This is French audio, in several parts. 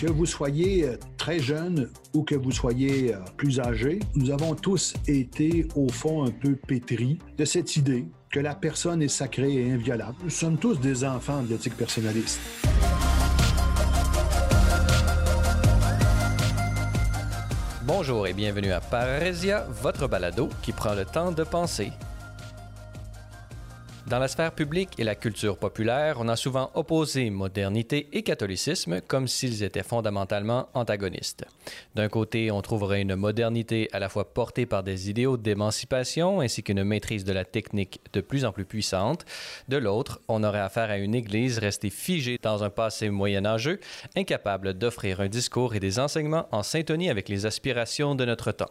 Que vous soyez euh, très jeune ou que vous soyez euh, plus âgé, nous avons tous été au fond un peu pétris de cette idée que la personne est sacrée et inviolable. Nous sommes tous des enfants de l'éthique personnaliste. Bonjour et bienvenue à Parésia, votre balado qui prend le temps de penser. Dans la sphère publique et la culture populaire, on a souvent opposé modernité et catholicisme comme s'ils étaient fondamentalement antagonistes. D'un côté, on trouverait une modernité à la fois portée par des idéaux d'émancipation ainsi qu'une maîtrise de la technique de plus en plus puissante. De l'autre, on aurait affaire à une Église restée figée dans un passé moyenâgeux, incapable d'offrir un discours et des enseignements en syntonie avec les aspirations de notre temps.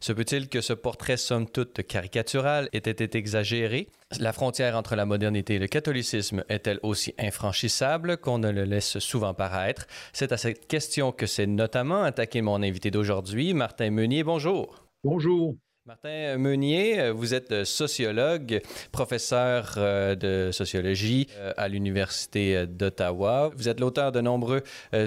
Se peut-il que ce portrait somme toute caricatural ait été exagéré? La frontière entre la modernité et le catholicisme est-elle aussi infranchissable qu'on ne le laisse souvent paraître? C'est à cette question que s'est notamment attaqué mon invité d'aujourd'hui, Martin Meunier. Bonjour. Bonjour. Martin Meunier, euh, vous êtes euh, sociologue, professeur euh, de sociologie à l'Université d'Ottawa. Vous êtes l'auteur de nombreux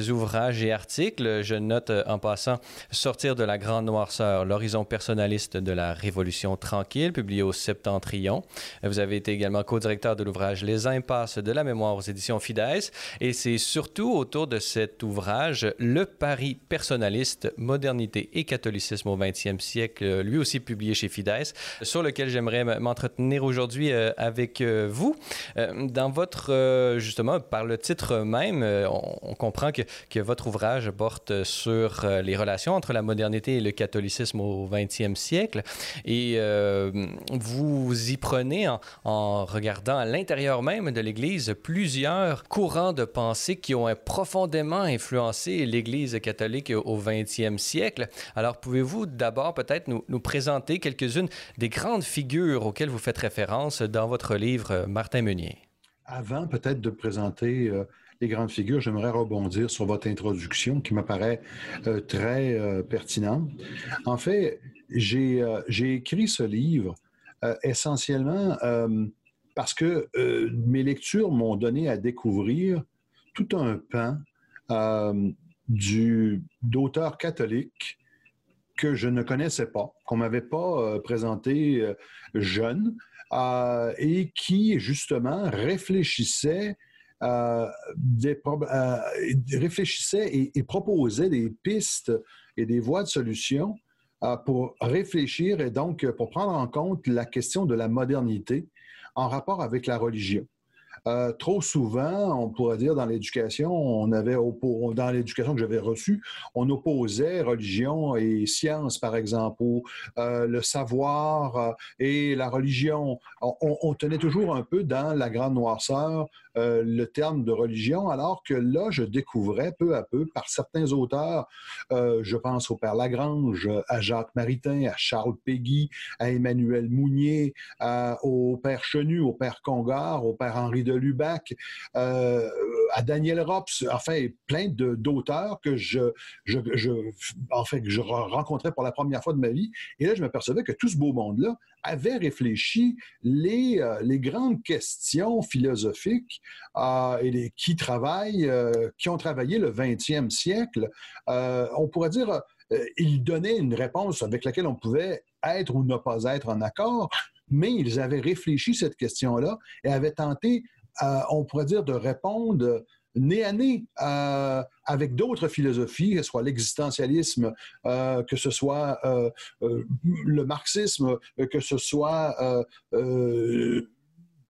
ouvrages et articles. Je note en passant Sortir de la grande noirceur, l'horizon personnaliste de la Révolution tranquille, publié au Septentrion. Vous avez été également co-directeur de l'ouvrage Les impasses de la mémoire aux éditions Fides. Et c'est surtout autour de cet ouvrage, Le Paris personnaliste, modernité et catholicisme au 20e siècle, lui aussi publié chez Fides, sur lequel j'aimerais m'entretenir aujourd'hui euh, avec euh, vous. Euh, dans votre, justement, par le titre même, on, comprend que, que, votre ouvrage porte sur les relations entre la modernité et le catholicisme au 20e siècle. Et vous y prenez en, regardant à l'intérieur même de l'Église plusieurs courants de pensée qui ont profondément influencé l'Église catholique au 20e siècle. Alors, pouvez-vous d'abord peut-être nous, nous présenter quelques-unes des grandes figures auxquelles vous faites référence dans votre livre, euh, Martin Meunier. Avant peut-être de présenter euh, les grandes figures, j'aimerais rebondir sur votre introduction qui me paraît euh, très pertinente. En fait, j'ai écrit ce livre essentiellement parce que mes lectures m'ont donné à découvrir tout un pan d'auteurs catholiques que je ne connaissais pas, qu'on m'avait pas euh, présenté euh, jeune, euh, et qui justement réfléchissait réfléchissait et, proposait des pistes et des voies de solution pour réfléchir et donc pour prendre en compte la question de la modernité en rapport avec la religion. Euh, trop souvent, on pourrait dire dans l'éducation, on avait dans l'éducation que j'avais reçue, on opposait religion et science, par exemple, ou euh, le savoir euh, et la religion. On, on, tenait toujours un peu dans la grande noirceur le terme de religion, alors que là, je découvrais peu à peu par certains auteurs, je pense au Père Lagrange, à Jacques Maritain, à Charles Péguy, à Emmanuel Mounier, au Père Chenu, au Père Congar, au Père Henri de Lubac, euh, à Daniel Rops, enfin plein d'auteurs que je, en que je rencontrais pour la première fois de ma vie. Et là, je m'apercevais que tout ce beau monde-là avait réfléchi les, euh, les grandes questions philosophiques euh, et les, qui travaillent, qui ont travaillé le 20e siècle. on pourrait dire, ils donnaient une réponse avec laquelle on pouvait être ou ne pas être en accord, mais ils avaient réfléchi cette question-là et avaient tenté euh, on pourrait dire, de répondre nez à nez euh, avec d'autres philosophies, que ce soit l'existentialisme, euh, que ce soit le marxisme, que ce soit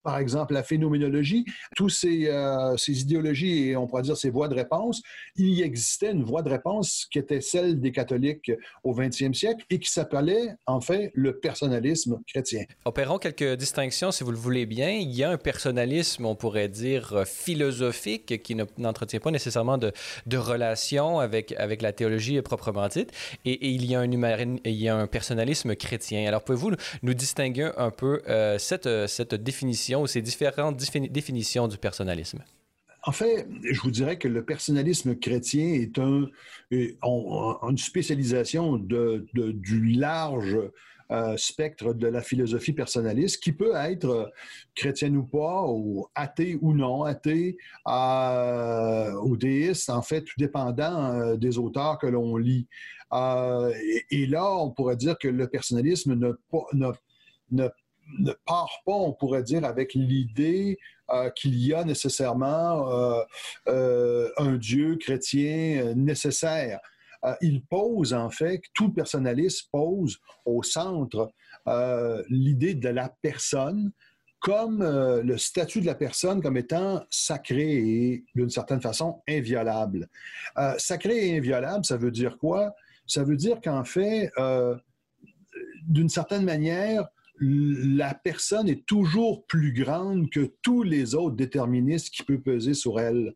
par exemple la phénoménologie, tous ces, euh, ces, idéologies et on pourrait dire ces voies de réponse, il y existait une voie de réponse qui était celle des catholiques au 20e siècle et qui s'appelait en fait le personnalisme chrétien. Opérons quelques distinctions si vous le voulez bien. Il y a un personnalisme, on pourrait dire, euh, philosophique qui n'entretient pas nécessairement de, de relation avec, avec la théologie proprement dite et, et il, y a un il y a un personnalisme chrétien. Alors pouvez-vous nous distinguer un peu euh, cette, cette définition ou ces différentes définitions du personnalisme? En fait, je vous dirais que le personnalisme chrétien est un, une spécialisation du large spectre de la philosophie personnaliste, qui peut être chrétienne ou pas, ou athée ou non athée, ou déiste, en fait, tout dépendant des auteurs que l'on lit. Et, là, on pourrait dire que le personnalisme ne, ne, ne ne part pas, on pourrait dire, avec l'idée euh, qu'il y a nécessairement euh, euh, un Dieu chrétien nécessaire. il pose, en fait, tout personnaliste pose au centre l'idée de la personne comme le statut de la personne comme étant sacré et, d'une certaine façon, inviolable. sacré et inviolable, ça veut dire quoi? Ça veut dire qu'en fait, d'une certaine manière, la personne est toujours plus grande que tous les autres déterministes qui peuvent peser sur elle,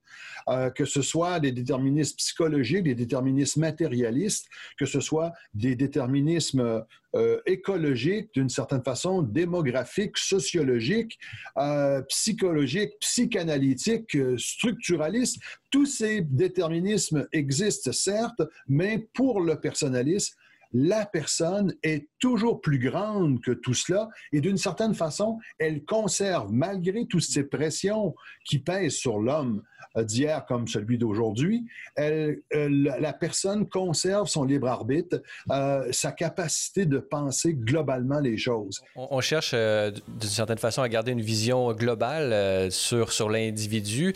euh, que ce soit des déterminismes psychologiques, des déterminismes matérialistes, que ce soit des déterminismes euh, écologiques, d'une certaine façon, démographiques, sociologiques, euh, psychologiques, psychanalytiques, structuralistes. Tous ces déterminismes existent, certes, mais pour le personnalisme, la personne est toujours plus grande que tout cela et d'une certaine façon, elle conserve, malgré toutes ces pressions qui pèsent sur l'homme euh, d'hier comme celui d'aujourd'hui, la personne conserve son libre arbitre, euh, sa capacité de penser globalement les choses. On, cherche euh, d'une certaine façon à garder une vision globale sur, sur l'individu.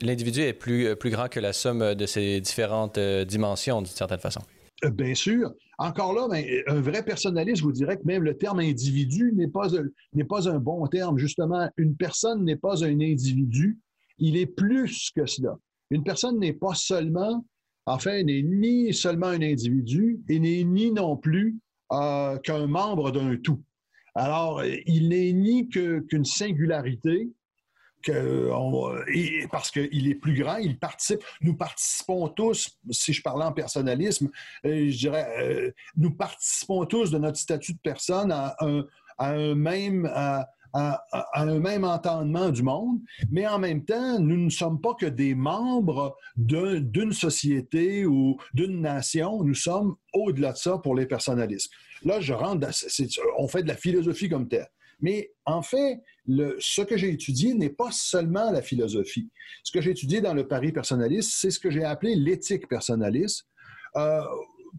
l'individu est plus, plus grand que la somme de ses différentes dimensions certaine façon. Euh, bien sûr. Encore là, ben, un vrai personnaliste vous dirait que même le terme individu n'est pas, n'est pas un bon terme. Justement, une personne n'est pas un individu, il est plus que cela. Une personne n'est pas seulement, enfin, n'est ni seulement un individu et n'est ni non plus euh, qu'un membre d'un tout. Alors, il n'est ni qu'une singularité, parce qu'il est plus grand, il participe. Nous participons tous, si je parlais en personnalisme, euh, je dirais, euh, nous participons tous de notre statut de personne à un, même. un même entendement du monde, mais en même temps, nous ne sommes pas que des membres d'une société ou d'une nation, nous sommes au-delà de ça pour les personnalismes. Là, je rentre, on fait de la philosophie comme telle. Mais en fait, ce que j'ai étudié n'est pas seulement la philosophie. Ce que j'ai étudié dans le pari personnaliste, c'est ce que j'ai appelé l'éthique personnaliste. Euh,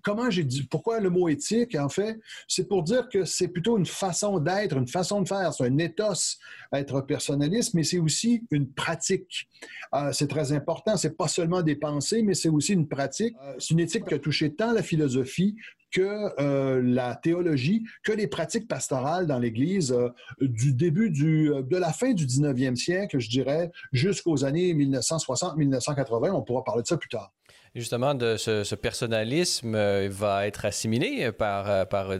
comment j'ai dit, pourquoi le mot éthique, en fait, c'est pour dire que c'est plutôt une façon d'être, une façon de faire. C'est un ethos, être personnaliste, mais c'est aussi une pratique. Euh, c'est très important. C'est pas seulement des pensées, mais c'est aussi une pratique. Euh, c'est une éthique qui a touché tant la philosophie que euh, la théologie, que les pratiques pastorales dans l'Église du début du, de la fin du 19e siècle, je dirais, jusqu'aux années 1960-1980. On pourra parler de ça plus tard justement de ce, personnalisme euh, va être assimilé par, euh, par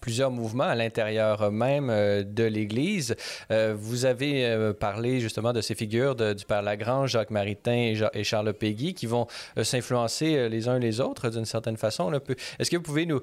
plusieurs mouvements à l'intérieur même euh, de l'Église. vous avez parlé justement de ces figures du Père Lagrange, Jacques Maritain et, Charles Péguy qui vont s'influencer les uns les autres d'une certaine façon. Est-ce que vous pouvez nous,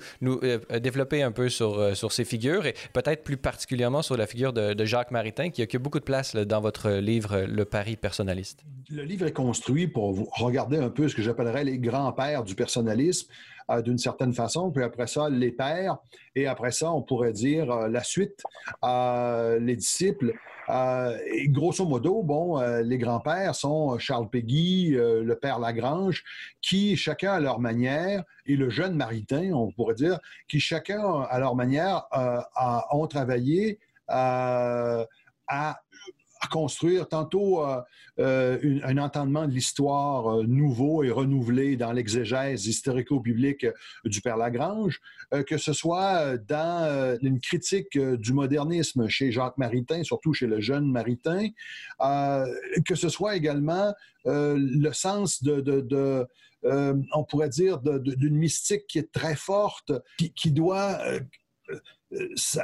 développer un peu sur, sur ces figures et peut-être plus particulièrement sur la figure de, Jacques Maritain qui occupe beaucoup de place dans votre livre Le Paris personnaliste? Le livre est construit pour regarder un peu ce que j'appellerais grands-pères du personnalisme euh, d'une certaine façon, puis après ça, les pères, et après ça, on pourrait dire euh, la suite, euh, les disciples. et grosso modo, bon, les grands-pères sont Charles Péguy, le père Lagrange, qui, chacun à leur manière, et le jeune Maritain, on pourrait dire, qui, chacun à leur manière, ont travaillé à à construire. Tantôt euh, euh, un entendement de l'histoire euh, nouveau et renouvelé dans l'exégèse historico-biblique du Père Lagrange, que ce soit dans une critique du modernisme chez Jacques Maritain, surtout chez le jeune Maritain, que ce soit également le sens de, on pourrait dire, d'une mystique qui est très forte, qui, doit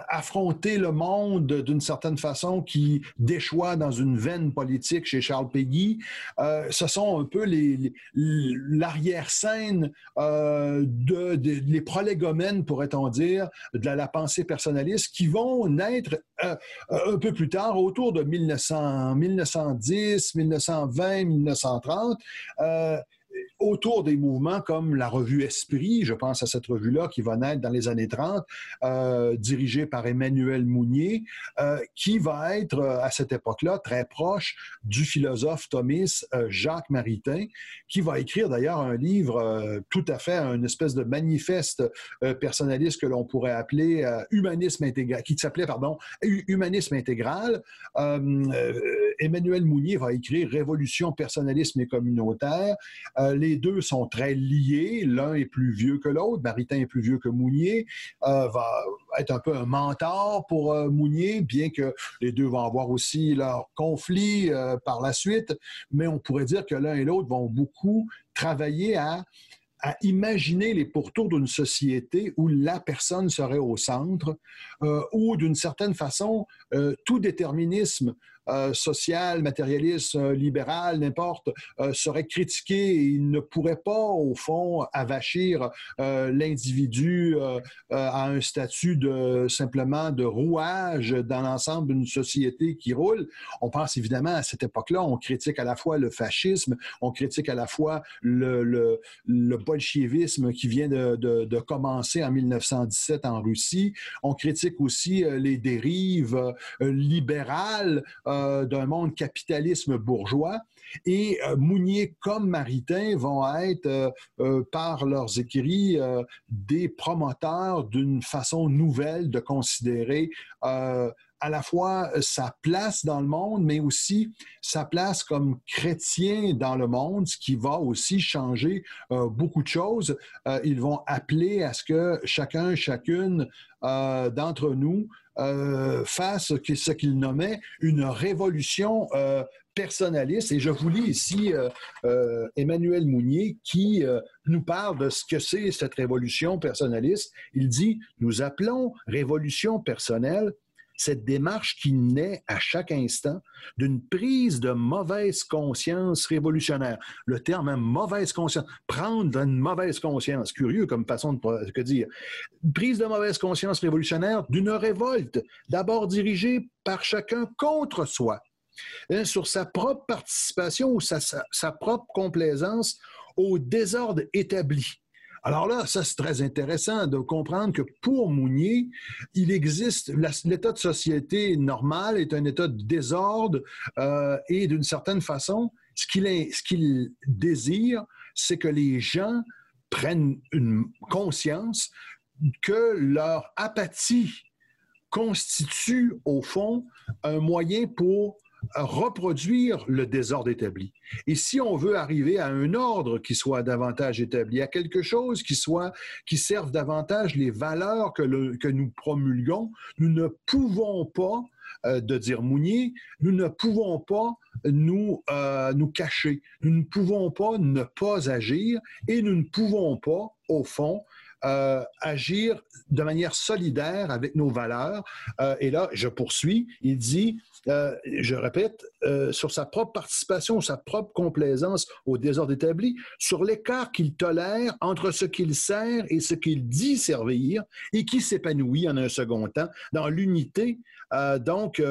affronter le monde d'une certaine façon qui déchoit dans une veine politique chez Charles Péguy. Euh, ce sont un peu l'arrière-scène euh, de, prolégomènes, pourrait-on dire, de la, pensée personnaliste qui vont naître un peu plus tard, autour de 1900, 1910, 1920, 1930 autour des mouvements comme la revue Esprit, je pense à cette revue-là qui va naître dans les années 30, euh, dirigée par Emmanuel Mounier, euh, qui va être à cette époque-là très proche du philosophe thomiste Jacques Maritain, qui va écrire d'ailleurs un livre tout à fait, une espèce de manifeste personnaliste que l'on pourrait appeler humanisme intégral, qui s'appelait, pardon, humanisme intégral. Emmanuel Mounier va écrire Révolution, personnalisme et communautaire. Euh, les deux sont très liés. L'un est plus vieux que l'autre. Maritain est plus vieux que Mounier. Euh, va être un peu un mentor pour euh, Mounier, bien que les deux vont avoir aussi leur conflit par la suite. Mais on pourrait dire que l'un et l'autre vont beaucoup travailler à imaginer les pourtours d'une société où la personne serait au centre, ou d'une certaine façon, tout déterminisme euh, social, matérialiste, euh, libéral, n'importe, euh, serait critiqué et il ne pourrait pas, au fond, avachir l'individu à un statut de simplement de rouage dans l'ensemble d'une société qui roule. On pense évidemment à cette époque-là, on critique à la fois le fascisme, on critique à la fois le, le, le bolchevisme qui vient de, de, commencer en 1917 en Russie, on critique aussi les dérives libérales d'un monde capitalisme bourgeois. Et euh, Mounier comme Maritain vont être, euh, par leurs écrits, des promoteurs d'une façon nouvelle de considérer à la fois sa place dans le monde, mais aussi sa place comme chrétien dans le monde, ce qui va aussi changer beaucoup de choses. ils vont appeler à ce que chacun, chacune d'entre nous euh, à ce qu'il nommait une révolution euh, personnaliste. Et je vous lis ici euh, Emmanuel Mounier qui nous parle de ce que c'est cette révolution personnaliste. Il dit, nous appelons révolution personnelle cette démarche qui naît à chaque instant d'une prise de mauvaise conscience révolutionnaire. Le terme hein, mauvaise conscience, prendre une mauvaise conscience, curieux comme façon de dire. Prise de mauvaise conscience révolutionnaire d'une révolte, d'abord dirigée par chacun contre soi, hein, sur sa propre participation ou sa propre complaisance au désordre établi alors là, ça c'est très intéressant de comprendre que pour Mounier, il existe l'état de société normal est un état de désordre euh, et d'une certaine façon, ce qu'il désire, c'est que les gens prennent une conscience que leur apathie constitue au fond un moyen pour reproduire le désordre établi. Et si on veut arriver à un ordre qui soit davantage établi, à quelque chose qui soit qui serve davantage les valeurs que, nous promulguons, nous ne pouvons pas euh, de dire Mounier, nous ne pouvons pas nous, euh, nous cacher, nous ne pouvons pas ne pas agir et nous ne pouvons pas, au fond, euh, agir de manière solidaire avec nos valeurs. et là, je poursuis, il dit, euh, je répète, euh, sur sa propre participation, sa propre complaisance au désordre établi, sur l'écart qu'il tolère entre ce qu'il sert et ce qu'il dit servir, et qui s'épanouit en un second temps dans l'unité, euh, donc,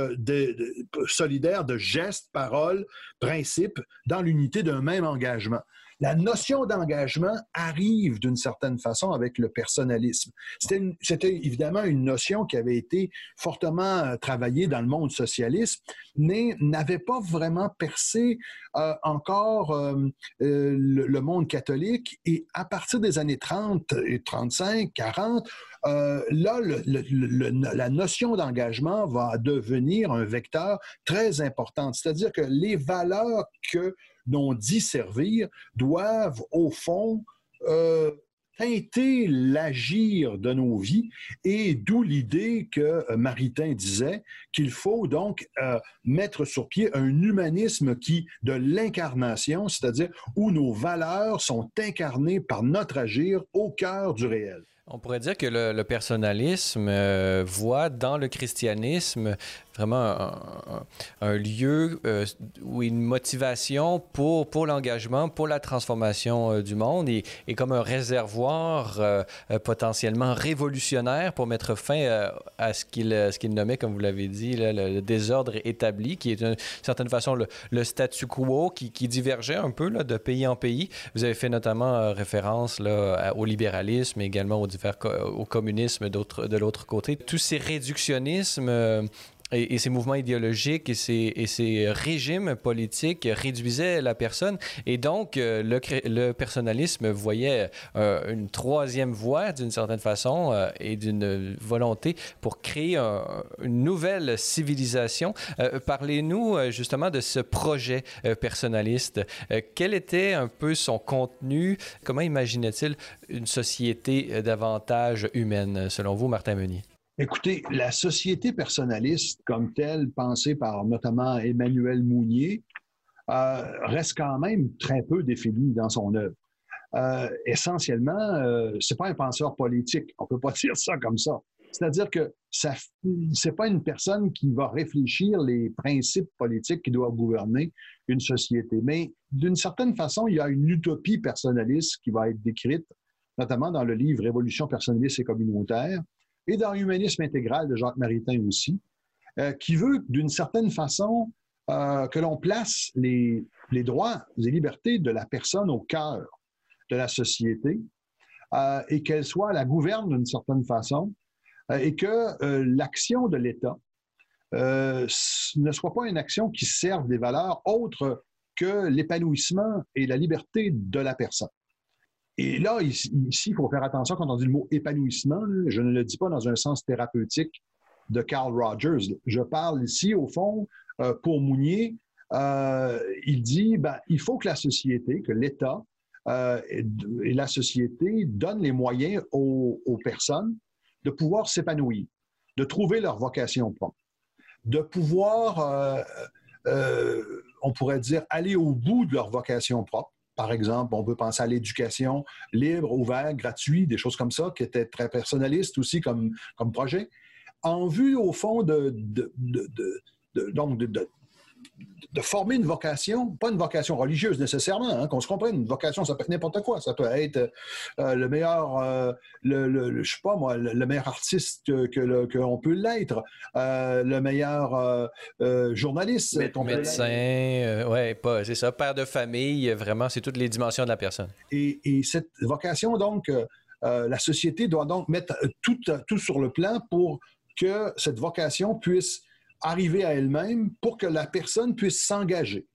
solidaire de gestes, paroles, principes, dans l'unité d'un même engagement la notion d'engagement arrive d'une certaine façon avec le personnalisme. C'était évidemment une notion qui avait été fortement euh, travaillée dans le monde socialiste, mais n'avait pas vraiment percé euh, encore euh, le, monde catholique. Et à partir des années 30 et 35, 40, là, la notion d'engagement va devenir un vecteur très important. C'est-à-dire que les valeurs que dont dit servir doivent, au fond, euh, teinter l'agir de nos vies et d'où l'idée que euh, Maritain disait qu'il faut donc euh, mettre sur pied un humanisme de l'incarnation, c'est-à-dire où nos valeurs sont incarnées par notre agir au cœur du réel. On pourrait dire que le, personnalisme euh, voit dans le christianisme vraiment un, lieu euh, ou une motivation pour, pour l'engagement, pour la transformation euh, du monde et, comme un réservoir potentiellement révolutionnaire pour mettre fin à ce qu'il nommait, comme vous l'avez dit, le, désordre établi, qui est d'une certaine façon le, statu quo qui, divergeait un peu de pays en pays. Vous avez fait notamment référence là, au libéralisme également au, divers, au communisme de l'autre côté. Tous ces réductionnismes et, ces mouvements idéologiques et ces, régimes politiques réduisaient la personne. Et donc, euh, le, le, personnalisme voyait euh, une troisième voie, d'une certaine façon, euh, et d'une volonté pour créer une nouvelle civilisation. Parlez-nous justement de ce projet personnaliste. quel était un peu son contenu? Comment imaginait-il une société davantage humaine, selon vous, Martin Meunier? Écoutez, la société personnaliste comme telle, pensée par notamment Emmanuel Mounier, euh, reste quand même très peu définie dans son œuvre. Euh, essentiellement, euh, c'est pas un penseur politique. On peut pas dire ça comme ça. C'est-à-dire que ça, c'est pas une personne qui va réfléchir les principes politiques qui doivent gouverner une société. Mais d'une certaine façon, il y a une utopie personnaliste qui va être décrite, notamment dans le livre Révolution personnaliste et communautaire, et dans l'humanisme intégral de Jacques Maritain aussi, euh, qui veut d'une certaine façon euh, que l'on place les, les, droits et libertés de la personne au cœur de la société euh, et qu'elle soit la gouverne d'une certaine façon et que l'action de l'État ne soit pas une action qui serve des valeurs autres que l'épanouissement et la liberté de la personne. Et là, ici, il faut faire attention quand on dit le mot épanouissement. Je ne le dis pas dans un sens thérapeutique de Carl Rogers. Je parle ici, au fond, euh, pour Mounier, euh, il dit ben, il faut que la société, que l'État euh, et la société donnent les moyens aux, aux personnes de pouvoir s'épanouir, de trouver leur vocation propre, de pouvoir, on pourrait dire, aller au bout de leur vocation propre par exemple, on peut penser à l'éducation libre, ouverte, gratuite, des choses comme ça, qui étaient très personnalistes aussi comme, comme projet, en vue, au fond, de, de, de, de de, former une vocation, pas une vocation religieuse nécessairement, hein, qu'on se comprenne. Une vocation, ça peut être n'importe quoi. Ça peut être euh, le meilleur, euh, le, je sais pas moi, le, meilleur artiste que, que, peut l'être, euh, le meilleur journaliste. médecin, ouais, pas, c'est ça. Père de famille, vraiment, c'est toutes les dimensions de la personne. Et, et cette vocation, donc, la société doit donc mettre tout, tout sur le plan pour que cette vocation puisse arriver à elle-même pour que la personne puisse s'engager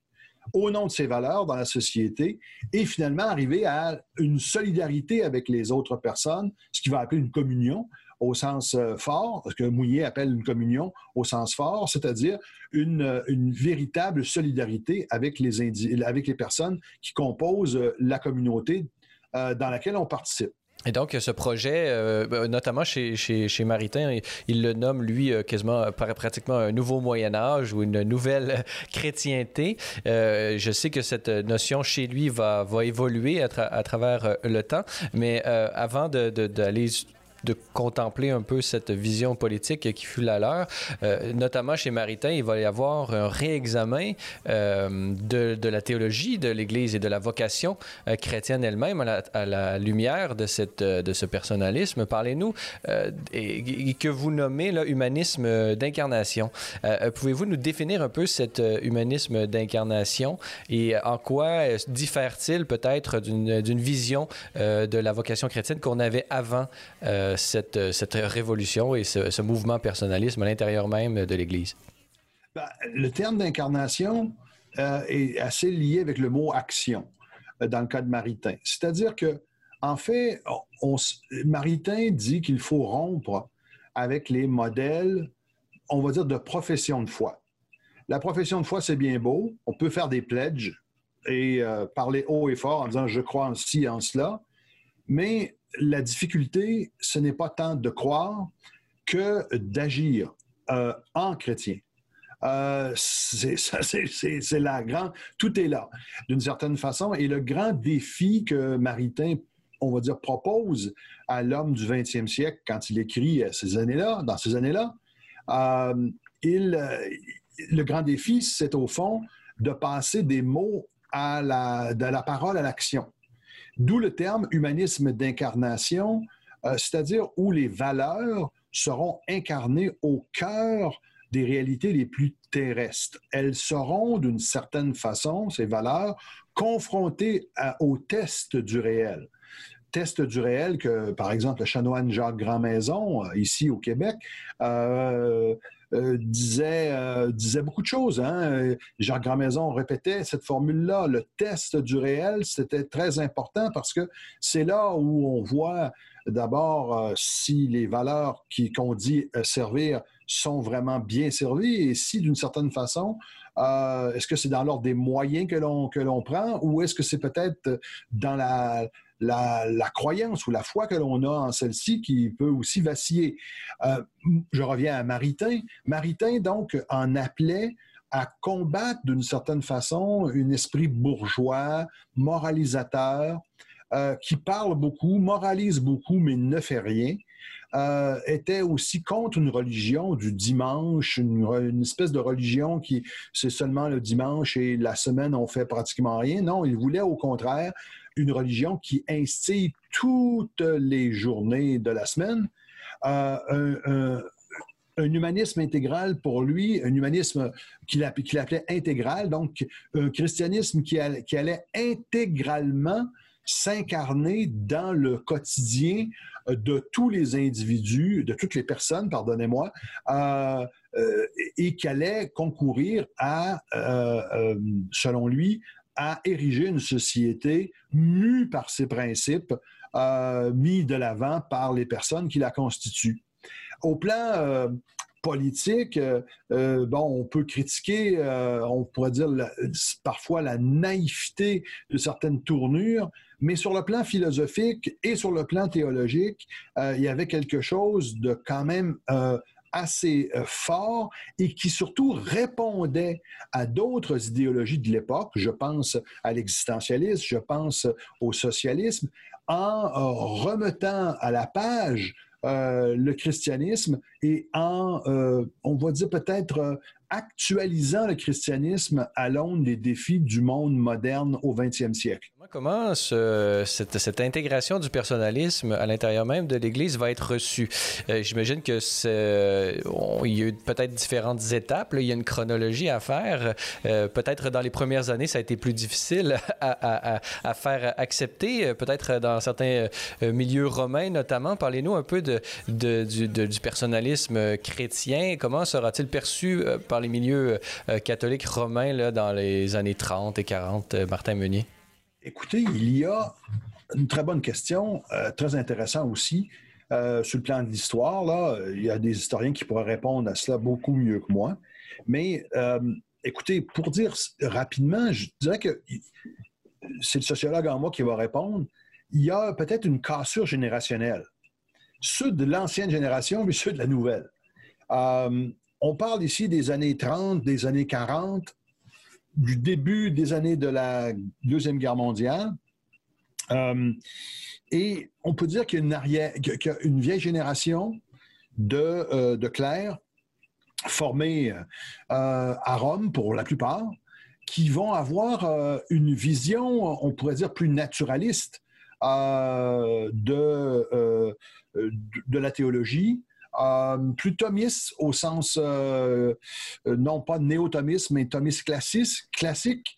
au nom de ses valeurs dans la société et finalement arriver à une solidarité avec les autres personnes, ce qui va appeler une communion au sens euh, fort, ce que Mouillet appelle une communion au sens fort, c'est-à-dire une, une, véritable solidarité avec les, personnes qui composent la communauté euh, dans laquelle on participe. Et donc, ce projet, euh, ben, notamment chez, chez, chez, Maritain, il le nomme, lui, euh, quasiment pratiquement un nouveau Moyen Âge ou une nouvelle chrétienté. Euh, je sais que cette notion chez lui va, va évoluer à, à travers le temps, mais avant d'aller de, de contempler un peu cette vision politique qui fut la leur. Euh, notamment chez Maritain, il va y avoir un réexamen euh, de, de, la théologie de l'Église et de la vocation euh, chrétienne elle-même à, la, lumière de, de ce personnalisme. Parlez-nous et, que vous nommez l'humanisme d'incarnation. Pouvez-vous nous définir un peu cet humanisme d'incarnation et en quoi diffère-t-il peut-être d'une vision de la vocation chrétienne qu'on avait avant cette, cette révolution et ce, mouvement personnalisme à l'intérieur même de l'Église? Ben, le terme d'incarnation euh, est assez lié avec le mot action euh, dans le cas de Maritain. C'est-à-dire que, en fait, Maritain dit qu'il faut rompre avec les modèles, on va dire, de profession de foi. La profession de foi, c'est bien beau. On peut faire des pledges et euh, parler haut et fort en disant je crois en ci, en cela. Mais la difficulté, ce n'est pas tant de croire que d'agir euh, en chrétien. Euh, c'est la tout est là d'une certaine façon. Et le grand défi que Maritain on va dire, propose à l'homme du 20e siècle quand il écrit ces années-là, dans ces années-là. le grand défi, c'est au fond de passer des mots à de la parole à l'action. D'où le terme humanisme d'incarnation, euh, c'est-à-dire où les valeurs seront incarnées au cœur des réalités les plus terrestres. Elles seront, d'une certaine façon, ces valeurs, confrontées au test du réel. Test du réel que, par exemple, le chanoine Jacques Grandmaison, euh, ici au Québec, euh, euh, disait, euh, disait beaucoup de choses. Hein? Jacques Grandmaison répétait cette formule-là. Le test du réel, c'était très important parce que c'est là où on voit d'abord euh, si les valeurs qu'on dit servir sont vraiment bien servies et si d'une certaine façon, est-ce que c'est dans l'ordre des moyens que l'on, que l'on prend ou est-ce que c'est peut-être dans la, la, croyance ou la foi que l'on a en celle-ci qui peut aussi vaciller. Euh, je reviens à Maritain. Maritain, donc, en appelait à combattre d'une certaine façon un esprit bourgeois, moralisateur, euh, qui parle beaucoup, moralise beaucoup, mais ne fait rien. Euh, était aussi contre une religion du dimanche, une, espèce de religion qui c'est seulement le dimanche et la semaine on fait pratiquement rien. Non, il voulait au contraire une religion qui instille toutes les journées de la semaine. Euh, un, humanisme intégral pour lui, un humanisme qu'il appelait intégral, donc un christianisme qui allait, intégralement s'incarner dans le quotidien de tous les individus, de toutes les personnes, pardonnez-moi, euh, euh, et qui allait concourir à, selon lui, à ériger une société mue par ses principes, euh, mis de l'avant par les personnes qui la constituent. Au plan euh, politique, euh, bon, on peut critiquer, on pourrait dire parfois la naïveté de certaines tournures, mais sur le plan philosophique et sur le plan théologique, il y avait quelque chose de quand même assez euh, fort et qui surtout répondait à d'autres idéologies de l'époque. Je pense à l'existentialisme, je pense au socialisme, en euh, remettant à la page euh, le christianisme et en, on va dire peut-être, actualisant le christianisme à l'aune des défis du monde moderne au 20e siècle. Comment cette, intégration du personnalisme à l'intérieur même de l'Église va être reçue? Euh, j'imagine que il y a eu peut-être différentes étapes, il y a une chronologie à faire. Euh, peut-être dans les premières années, ça a été plus difficile à, faire accepter, peut-être dans certains euh, milieux romains notamment. Parlez-nous un peu de, du, du, personnalisme chrétien. Comment sera-t-il perçu par les milieux catholiques romains là, dans les années 30 et 40, Martin Meunier? Écoutez, il y a une très bonne question, euh, très intéressant aussi. Euh, sur le plan de l'histoire, là, il y a des historiens qui pourraient répondre à cela beaucoup mieux que moi. Mais euh, écoutez, pour dire rapidement, je dirais que c'est le sociologue en moi qui va répondre. Il y a peut-être une cassure générationnelle. Ceux de l'ancienne génération, mais ceux de la nouvelle. On parle ici des années 30, des années 40 du début des années de la Deuxième Guerre mondiale. Euh, et on peut dire qu'il y a une, vieille génération de, euh, clercs formés euh, à Rome pour la plupart, qui vont avoir une vision, on pourrait dire, plus naturaliste de, la théologie, plus thomiste au sens, euh, euh, non pas néo-thomiste, mais thomiste classique,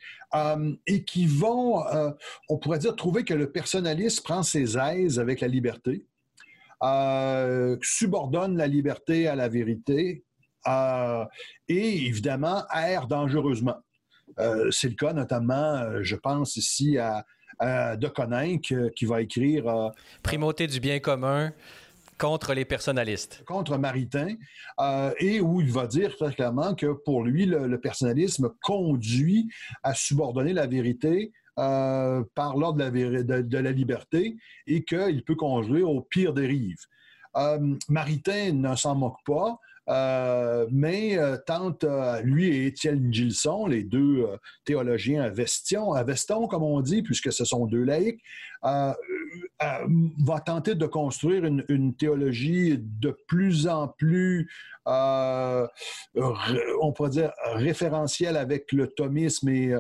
et qui vont, on pourrait dire, trouver que le personnaliste prend ses aises avec la liberté, subordonne la liberté à la vérité et évidemment erre dangereusement. C'est le cas notamment, je pense ici à, De Coninck qui va écrire... Primauté du bien commun contre les personnalistes. Contre Maritain, euh, et où il va dire très clairement que pour lui, le, personnalisme conduit à subordonner la vérité euh, par l'ordre de, la, liberté et qu'il peut conduire au pire dérive. Euh, Maritain ne s'en moque pas. Euh, mais tente, lui et Étienne Gilson, les deux théologiens à Veston, à Veston, comme on dit, puisque ce sont deux laïcs, va tenter de construire une, théologie de plus en plus, on pourrait dire, référentielle avec le thomisme et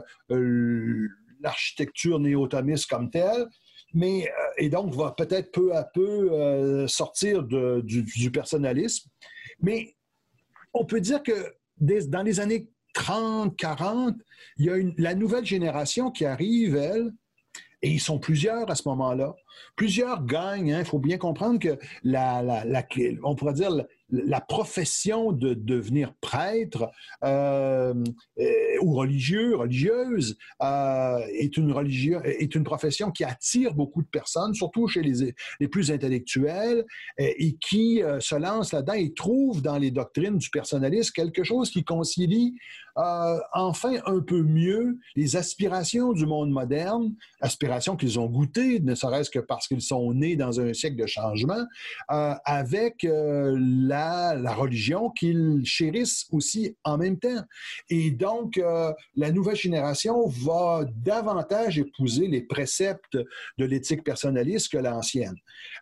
l'architecture néo-thomiste comme telle mais et donc va peut-être peu à peu sortir du, personnalisme. Mais on peut dire que dans les années 30, 40, il y a la nouvelle génération qui arrive, elle, et ils sont plusieurs à ce moment-là. Plusieurs gagnent. Il hein. faut bien comprendre que la, la, la, on pourrait dire la profession de devenir prêtre euh, euh, ou religieux, religieuse, euh, est, une est une profession qui attire beaucoup de personnes, surtout chez les, les plus intellectuels, et qui se lance là-dedans et trouve dans les doctrines du personnalisme quelque chose qui concilie enfin un peu mieux les aspirations du monde moderne, aspirations qu'ils ont goûtées, ne serait-ce que parce qu'ils sont nés dans un siècle de changement, avec la la, religion qu'ils chérissent aussi en même temps. Et donc, euh, la nouvelle génération va davantage épouser les préceptes de l'éthique personnaliste que l'ancienne.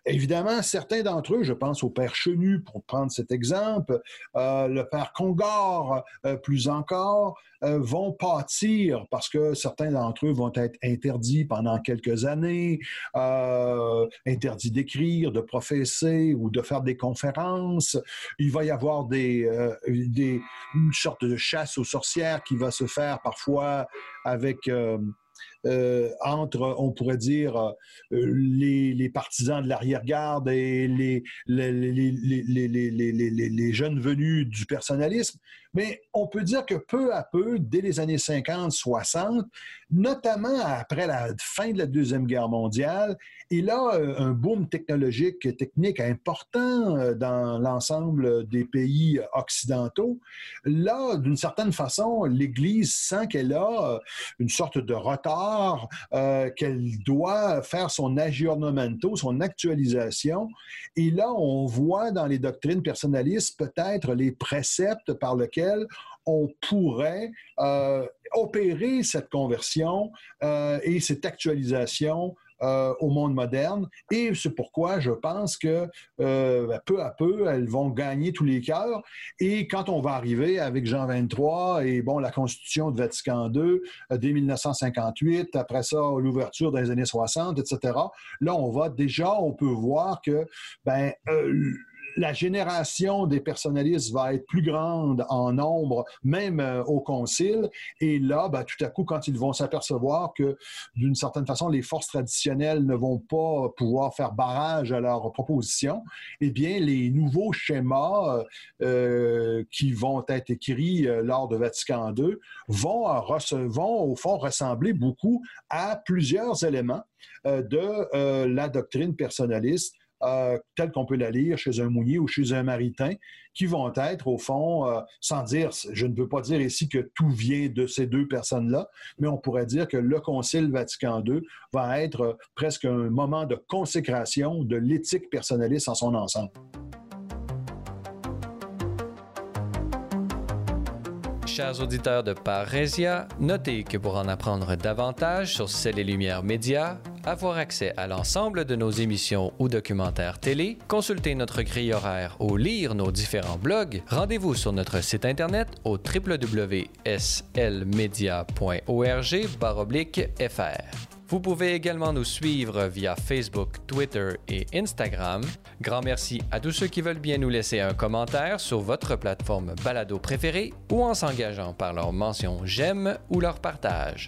Évidemment, certains d'entre eux, je pense au père Chenu pour prendre cet exemple, euh, le père Congor euh, plus encore, vont pâtir parce que certains d'entre eux vont être interdits pendant quelques années, interdits d'écrire, de professer ou de faire des conférences, il va y avoir des, euh, des, une sorte de chasse aux sorcières qui va se faire parfois avec euh, euh, entre, on pourrait dire, euh, les, partisans de l'arrière-garde et les les, les, jeunes venus du personnalisme. Mais on peut dire que peu à peu, dès les années 50, 60, notamment après la fin de la Deuxième Guerre mondiale, il a euh, un boom technologique, technique important dans l'ensemble des pays occidentaux. Là, d'une certaine façon, l'Église sent qu'elle a une sorte de retard euh, qu'elle doit faire son aggiornamento, son actualisation. Et là, on voit dans les doctrines personnalistes peut-être les préceptes par lesquels on pourrait euh, opérer cette conversion euh, et cette actualisation euh, au monde moderne. Et c'est pourquoi je pense que euh, ben, peu à peu, elles vont gagner tous les cœurs. Et quand on va arriver avec Jean 23 et bon, la Constitution de Vatican II euh, dès 1958, après ça, l'ouverture des années 60, etc., là, on va déjà, on peut voir que ben, la génération des personnalistes va être plus grande en nombre, même euh, au concile. Et là, ben, tout à coup, quand ils vont s'apercevoir que, d'une certaine façon, les forces traditionnelles ne vont pas pouvoir faire barrage à leurs propositions, eh bien, les nouveaux schémas euh, euh, qui vont être écrits lors de Vatican II vont, vont, au fond, ressembler beaucoup à plusieurs éléments de la doctrine personnaliste euh, telle qu'on peut la lire chez un mouillé ou chez un maritain, qui vont être, au fond, euh, sans dire, je ne veux pas dire ici que tout vient de ces deux personnes-là, mais on pourrait dire que le Concile Vatican II va être euh, presque un moment de consécration de l'éthique personnaliste en son ensemble. Chers auditeurs de Parésia, notez que pour en apprendre davantage sur Celles et Lumières Médias, avoir accès à l'ensemble de nos émissions ou documentaires télé, consulter notre grille horaire ou lire nos différents blogs, rendez-vous sur notre site internet au www.slmedia.org/fr. Vous pouvez également nous suivre via Facebook, Twitter et Instagram. Grand merci à tous ceux qui veulent bien nous laisser un commentaire sur votre plateforme balado préférée ou en s'engageant par leur mention j'aime ou leur partage.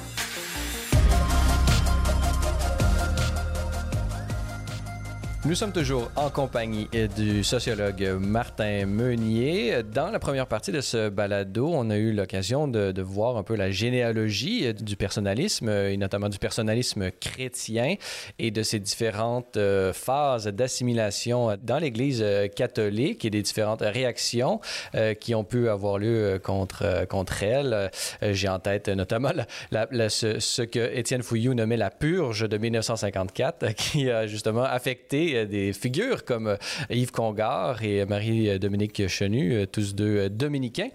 Nous sommes toujours en compagnie du sociologue Martin Meunier. Dans la première partie de ce balado, on a eu l'occasion de, voir un peu la généalogie du personnalisme, et notamment du personnalisme chrétien et de ses différentes euh, phases d'assimilation dans l'Église catholique et des différentes réactions euh, qui ont pu avoir lieu contre, contre elle. Euh, j'ai en tête notamment ce, ce, que Étienne Fouillou nommait la purge de 1954, qui a justement affecté euh, des figures comme euh, Yves Congar et Marie-Dominique Chenu, euh, tous deux dominicains.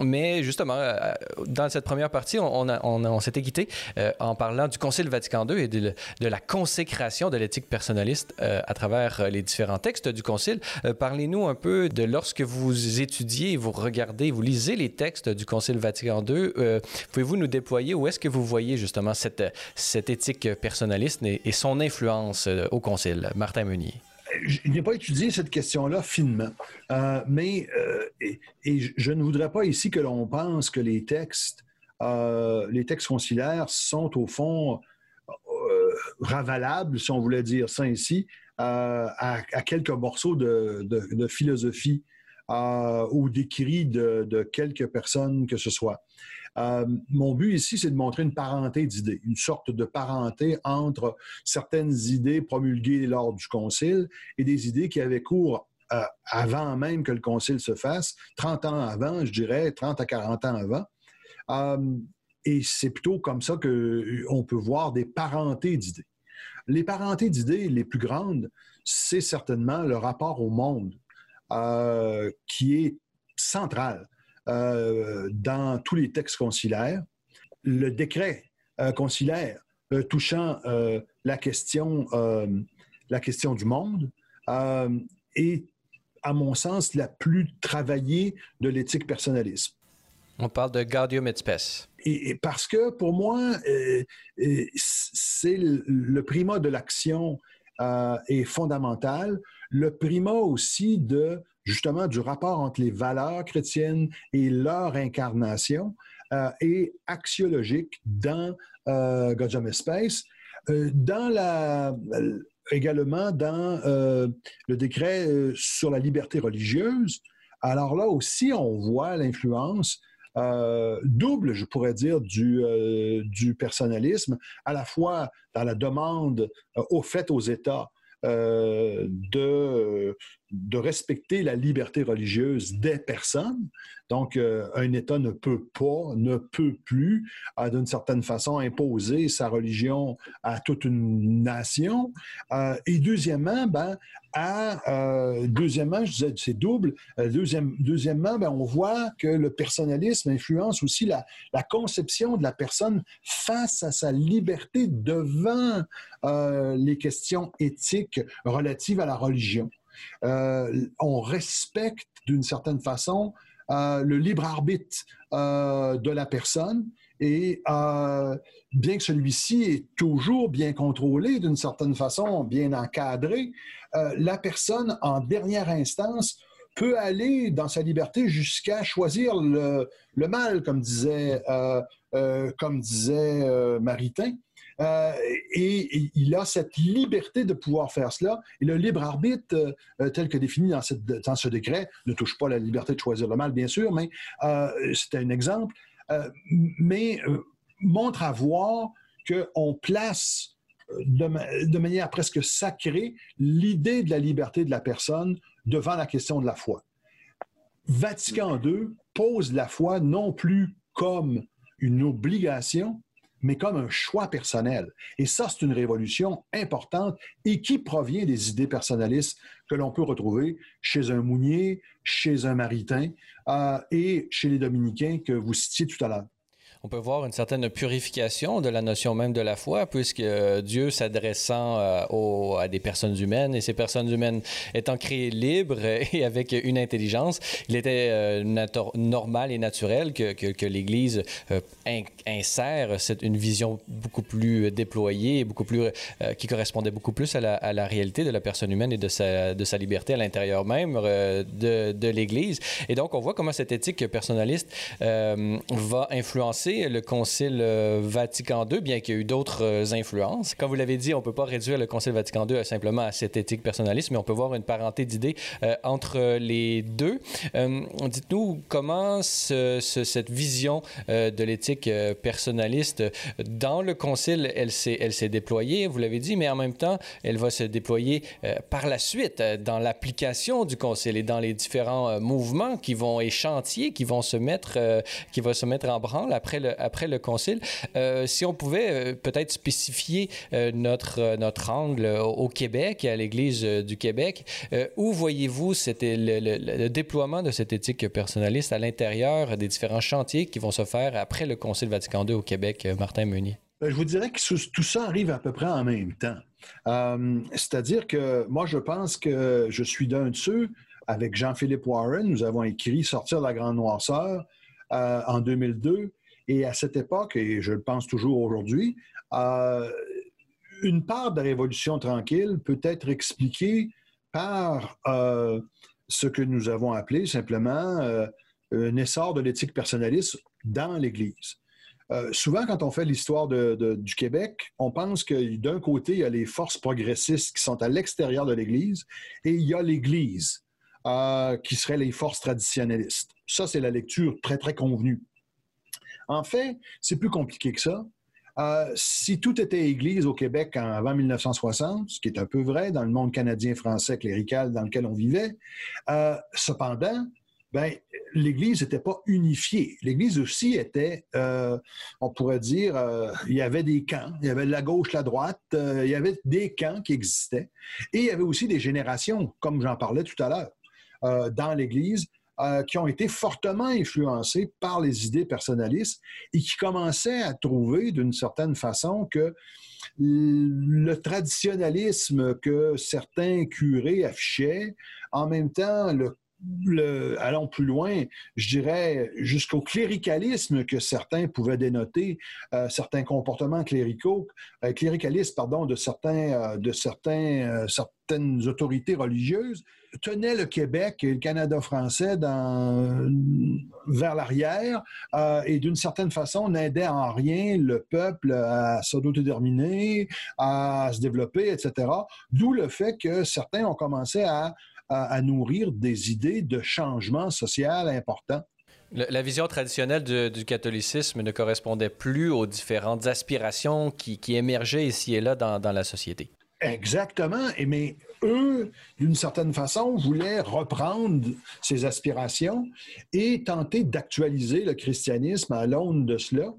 mais justement, dans cette première partie, on, on, s'était quitté en parlant du Concile Vatican II et de, la consécration de l'éthique personnaliste à travers les différents textes du Concile. Parlez-nous un peu de lorsque vous étudiez, vous regardez, vous lisez les textes du Concile Vatican II. Pouvez-vous nous déployer où est-ce que vous voyez justement cette, cette éthique personnaliste et, et son influence au Concile? Martin Meunier? Je n'ai pas étudié cette question-là finement, euh, mais euh, je ne voudrais pas ici que l'on pense que les textes, euh, les textes conciliaires sont au fond ravalables, si on voulait dire ça ici, à, quelques morceaux de, philosophie ou d'écrits de, quelques personnes que ce soit. Euh, mon but ici, c'est de montrer une parenté d'idées, une sorte de parenté entre certaines idées promulguées lors du concile et des idées qui avaient cours euh, avant même que le concile se fasse, 30 ans avant, je dirais, 30 à 40 ans avant. Euh, et c'est plutôt comme ça qu'on peut voir des parentés d'idées. Les parentés d'idées les plus grandes, c'est certainement le rapport au monde, qui est central. Euh, dans tous les textes conciliaires. Le décret euh, conciliaire euh, touchant la, question, la question du monde est, à mon sens, la plus travaillée de l'éthique personnalisme. On parle de Gaudium et Spes. Et, parce que pour moi, c'est le, primat de l'action est fondamental. Le primat aussi de justement du rapport entre les valeurs chrétiennes et leur incarnation euh, est axiologique dans euh, God's Space. Euh, euh, également dans le décret sur la liberté religieuse, alors là aussi, on voit l'influence double, je pourrais dire, du, du personnalisme, à la fois dans la demande au fait aux États euh, de, de respecter la liberté religieuse des personnes. Donc, euh, un État ne peut pas, ne peut plus, d'une certaine façon, imposer sa religion à toute une nation. Euh, et deuxièmement, ben, à, deuxièmement, je disais, c'est double. deuxième, deuxièmement, ben, on voit que le personnalisme influence aussi la, conception de la personne face à sa liberté devant les questions éthiques relatives à la religion. Euh, on respecte d'une certaine façon euh, le libre arbitre euh, de la personne et bien que celui-ci est toujours bien contrôlé d'une certaine façon, bien encadré, la personne en dernière instance peut aller dans sa liberté jusqu'à choisir le, mal, comme disait, comme disait Maritain. Euh, et, il a cette liberté de pouvoir faire cela. Et le libre arbitre, euh, tel que défini dans, ce décret, ne touche pas la liberté de choisir le mal, bien sûr, mais euh, c'était un exemple, mais montre à voir qu'on place de, manière presque sacrée l'idée de la liberté de la personne devant la question de la foi. Vatican II pose la foi non plus comme une obligation, mais comme un choix personnel. Et ça, c'est une révolution importante et qui provient des idées personnalistes que l'on peut retrouver chez un Mounier, chez un Maritain euh, et chez les Dominicains que vous citiez tout à l'heure on peut voir une certaine purification de la notion même de la foi, puisque euh, Dieu s'adressant euh, à des personnes humaines et ces personnes humaines étant créées libres et avec une intelligence, il était euh, normal et naturel que, que, l'Église insère cette, une vision beaucoup plus déployée, beaucoup plus, qui correspondait beaucoup plus à la, à la, réalité de la personne humaine et de sa, de sa liberté à l'intérieur même de, de l'Église. Et donc, on voit comment cette éthique personnaliste va influencer le Concile euh, Vatican II, bien qu'il y ait eu d'autres euh, influences. Comme vous l'avez dit, on ne peut pas réduire le Concile Vatican II simplement à cette éthique personnaliste, mais on peut voir une parenté d'idées entre les deux. Dites-nous comment cette vision de l'éthique personnaliste dans le Concile, elle s'est déployée, vous l'avez dit, mais en même temps, elle va se déployer par la suite dans l'application du Concile et dans les différents mouvements qui vont et qui vont se mettre, qui vont se mettre en branle après après le concile. Euh, si on pouvait euh, peut-être spécifier euh, notre, notre angle au Québec et à l'Église du Québec, où voyez-vous le, le, déploiement de cette éthique personnaliste à l'intérieur des différents chantiers qui vont se faire après le Concile Vatican II au Québec, Martin Meunier? Ben, je vous dirais que tout ça arrive à peu près en même temps. C'est-à-dire que moi, je pense que je suis d'un de ceux, avec Jean-Philippe Warren, nous avons écrit Sortir la grande noirceur, en 2002. Et à cette époque, et je le pense toujours aujourd'hui, euh, une part de la Révolution tranquille peut être expliquée par euh, ce que nous avons appelé simplement un essor de l'éthique personnaliste dans l'Église. souvent, quand on fait l'histoire du Québec, on pense que d'un côté, il y a les forces progressistes qui sont à l'extérieur de l'Église et il y a l'Église qui seraient les forces traditionnalistes. Ça, c'est la lecture très, très convenue. En fait, c'est plus compliqué que ça. Euh, si tout était Église au Québec avant 1960, ce qui est un peu vrai dans le monde canadien-français clérical dans lequel on vivait, euh, cependant, ben, l'Église n'était pas unifiée. L'Église aussi était, euh, on pourrait dire, il y avait des camps, il y avait la gauche, la droite, il y avait des camps qui existaient, et il y avait aussi des générations, comme j'en parlais tout à l'heure. Dans l'Église euh, qui ont été fortement influencés par les idées personnalistes et qui commençaient à trouver d'une certaine façon que le traditionnalisme que certains curés affichaient, en même temps allons plus loin, je dirais jusqu'au cléricalisme que certains pouvaient dénoter, euh, certains comportements cléricaux, cléricalistes, pardon, de certains, de certains, certaines autorités religieuses, tenait le Québec et le Canada français dans, vers l'arrière euh, et d'une certaine façon n'aidait en rien le peuple à s'autodéterminer, à se développer, etc. D'où le fait que certains ont commencé à, à, nourrir des idées de changement social important. La vision traditionnelle du, catholicisme ne correspondait plus aux différentes aspirations qui, qui émergeaient ici et là dans, dans la société. Exactement. Et mais eux, d'une certaine façon, voulaient reprendre ces aspirations et tenter d'actualiser le christianisme à l'aune de cela.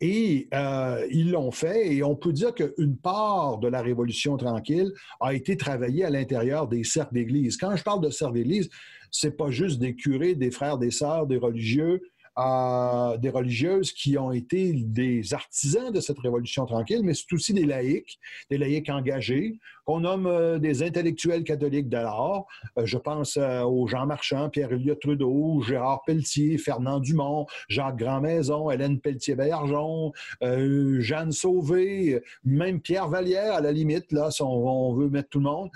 Et euh, ils l'ont fait, et on peut dire qu'une part de la Révolution tranquille a été travaillée à l'intérieur des cercles d'Église. Quand je parle de cercles d'Église, c'est pas juste des curés, des frères, des sœurs, des religieux, à des religieuses qui ont été des artisans de cette révolution tranquille, mais c'est aussi des laïcs, des laïcs engagés, qu'on nomme euh, des intellectuels catholiques de l'art. Euh, je pense euh, aux Jean Marchand, Pierre-Éliott Trudeau, Gérard Pelletier, Fernand Dumont, Jacques Grandmaison, Hélène Pelletier-Bergeon, Jeanne Sauvé, même Pierre Vallière, à la limite, là, si on, veut mettre tout le monde,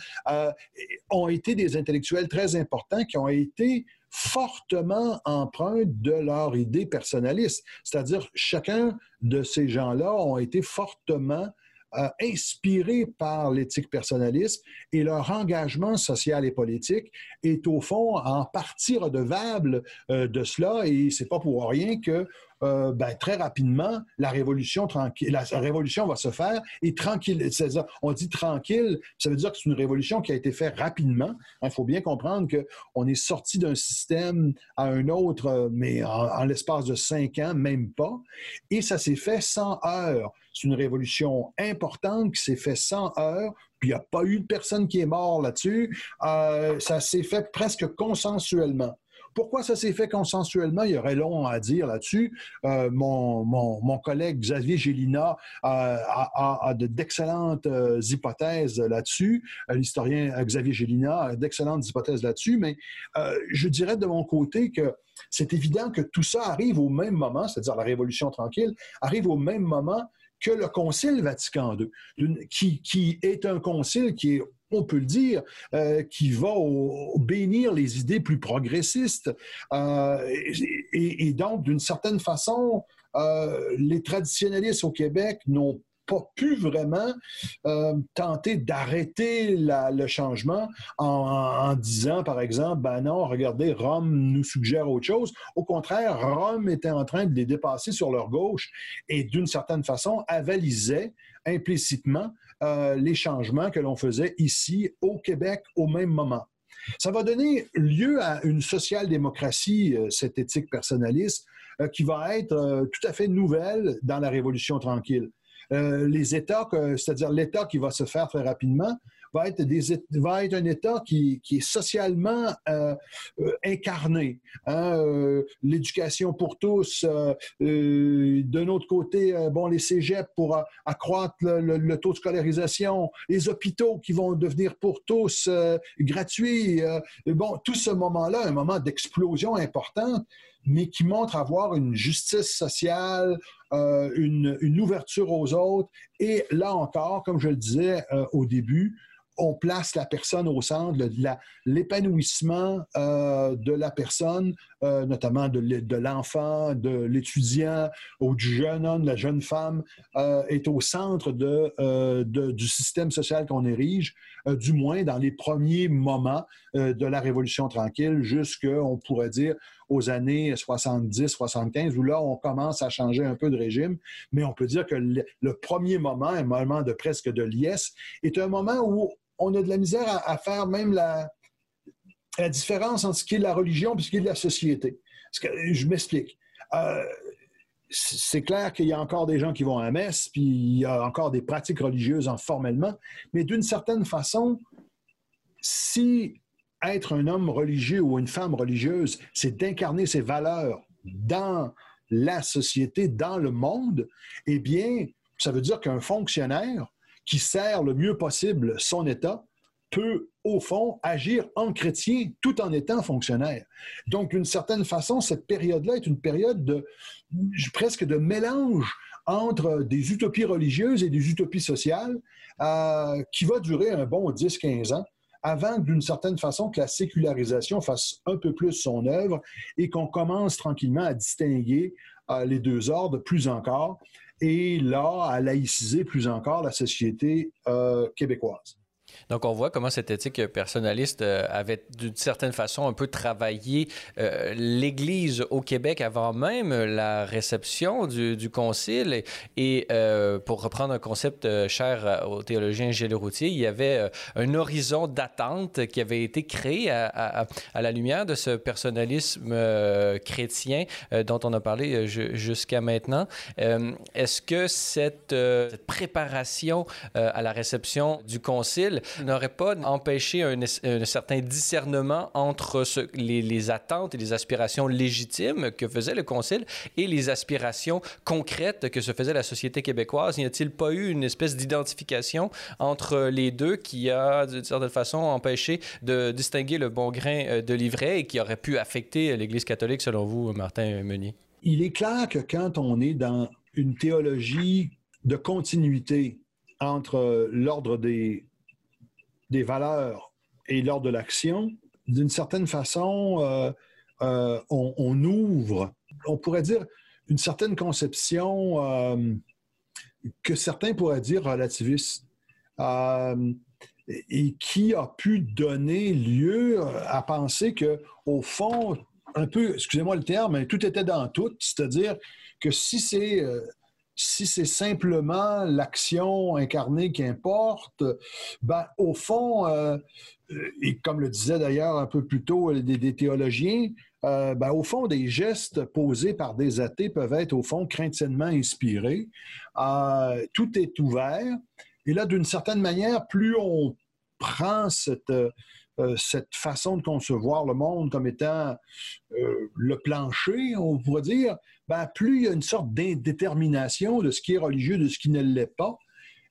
ont été des intellectuels très importants qui ont été fortement empreintes de leur idée personnaliste. C'est-à-dire, chacun de ces gens-là ont été fortement euh, inspirés par l'éthique personnaliste et leur engagement social et politique est au fond en partie redevable euh, de cela et c'est pas pour rien que euh, ben, très rapidement, la révolution va se faire et tranquille. On dit tranquille, ça veut dire que c'est une révolution qui a été faite rapidement. Il faut bien comprendre qu'on est sorti d'un système à un autre, mais en, l'espace de cinq ans, même pas. Et ça s'est fait sans heures. C'est une révolution importante qui s'est fait sans heures puis il n'y a pas eu de personne qui est mort là-dessus. Euh, ça s'est fait presque consensuellement. Pourquoi ça s'est fait consensuellement? Il y aurait long à dire là-dessus. Euh, mon, mon, collègue Xavier Gélina a, d'excellentes euh, hypothèses là-dessus. Euh, l'historien Xavier Gélina a d'excellentes hypothèses là-dessus, mais je dirais de mon côté que c'est évident que tout ça arrive au même moment, c'est-à-dire la Révolution tranquille, arrive au même moment que le Concile Vatican II, qui, qui est un concile qui est on peut le dire, euh, qui va bénir les idées plus progressistes. Euh, et, donc, d'une certaine façon, les traditionnalistes au Québec n'ont pas pu vraiment euh, tenter d'arrêter le changement en, disant, par exemple, ben non, regardez, Rome nous suggère autre chose. Au contraire, Rome était en train de les dépasser sur leur gauche et d'une certaine façon avalisait implicitement euh, les changements que l'on faisait ici au Québec au même moment. Ça va donner lieu à une social-démocratie, euh, cette éthique personnaliste, qui va être tout à fait nouvelle dans la Révolution tranquille. Euh, les États, c'est-à-dire l'État qui va se faire très rapidement, va être, va être un État qui, est socialement euh, euh, incarné. Hein, l'éducation pour tous, d'un autre côté, bon, les cégeps pour accroître le, taux de scolarisation, les hôpitaux qui vont devenir pour tous gratuits. bon, tout ce moment-là, un moment d'explosion importante mais qui montre avoir une justice sociale, euh, une, ouverture aux autres. Et là encore, comme je le disais euh, au début, on place la personne au centre, l'épanouissement euh, de la personne, notamment de, l'enfant, de l'étudiant ou du jeune homme, de la jeune femme, est au centre du système social qu'on érige, du moins dans les premiers moments de la Révolution tranquille, jusqu'à, on pourrait dire, aux années 70, 75, où là, on commence à changer un peu de régime. Mais on peut dire que le, premier moment, un moment de presque de liesse, est un moment où on a de la misère à, faire même la, la, différence entre ce qui est de la religion et ce qui est de la société. je m'explique. Euh, c'est clair qu'il y a encore des gens qui vont à la messe, puis il y a encore des pratiques religieuses formellement, mais d'une certaine façon, si être un homme religieux ou une femme religieuse, c'est d'incarner ses valeurs dans la société, dans le monde, eh bien, ça veut dire qu'un fonctionnaire qui sert le mieux possible son État peut, au fond, agir en chrétien tout en étant fonctionnaire. Donc, d'une certaine façon, cette période-là est une période de presque de mélange entre des utopies religieuses et des utopies sociales euh, qui va durer un bon 10-15 ans avant d'une certaine façon que la sécularisation fasse un peu plus son œuvre et qu'on commence tranquillement à distinguer euh, les deux ordres plus encore et là à laïciser plus encore la société euh, québécoise. Donc, on voit comment cette éthique personnaliste euh, avait d'une certaine façon un peu travaillé euh, l'Église au Québec avant même la réception du, Concile. Et, euh, pour reprendre un concept cher au théologien Gilles Routier, il y avait un horizon d'attente qui avait été créé à, la lumière de ce personnalisme chrétien dont on a parlé jusqu'à maintenant. Est-ce que cette, cette préparation à la réception du Concile n'aurait pas empêché un, certain discernement entre les, attentes et les aspirations légitimes que faisait le Concile et les aspirations concrètes que se faisait la société québécoise? N'y a-t-il pas eu une espèce d'identification entre les deux qui a, d'une certaine façon, empêché de distinguer le bon grain euh, de l'ivraie et qui aurait pu affecter l'Église catholique, selon vous, Martin Meunier? Il est clair que quand on est dans une théologie de continuité entre l'ordre des, des valeurs et lors de l'action, d'une certaine façon, euh, euh, on, ouvre, on pourrait dire, une certaine conception euh, que certains pourraient dire relativiste, et qui a pu donner lieu à penser que, au fond, un peu, excusez-moi le terme, mais tout était dans tout, c'est-à-dire que si c'est si c'est simplement l'action incarnée qui importe, ben, au fond, euh, et comme le disait d'ailleurs un peu plus tôt des, théologiens, euh, ben, au fond, des gestes posés par des athées peuvent être au fond craintivement inspirés. Euh, tout est ouvert. Et là, d'une certaine manière, plus on prend cette, cette façon de concevoir le monde comme étant le plancher, on pourrait dire, ben, plus il y a une sorte d'indétermination de ce qui est religieux, de ce qui ne l'est pas.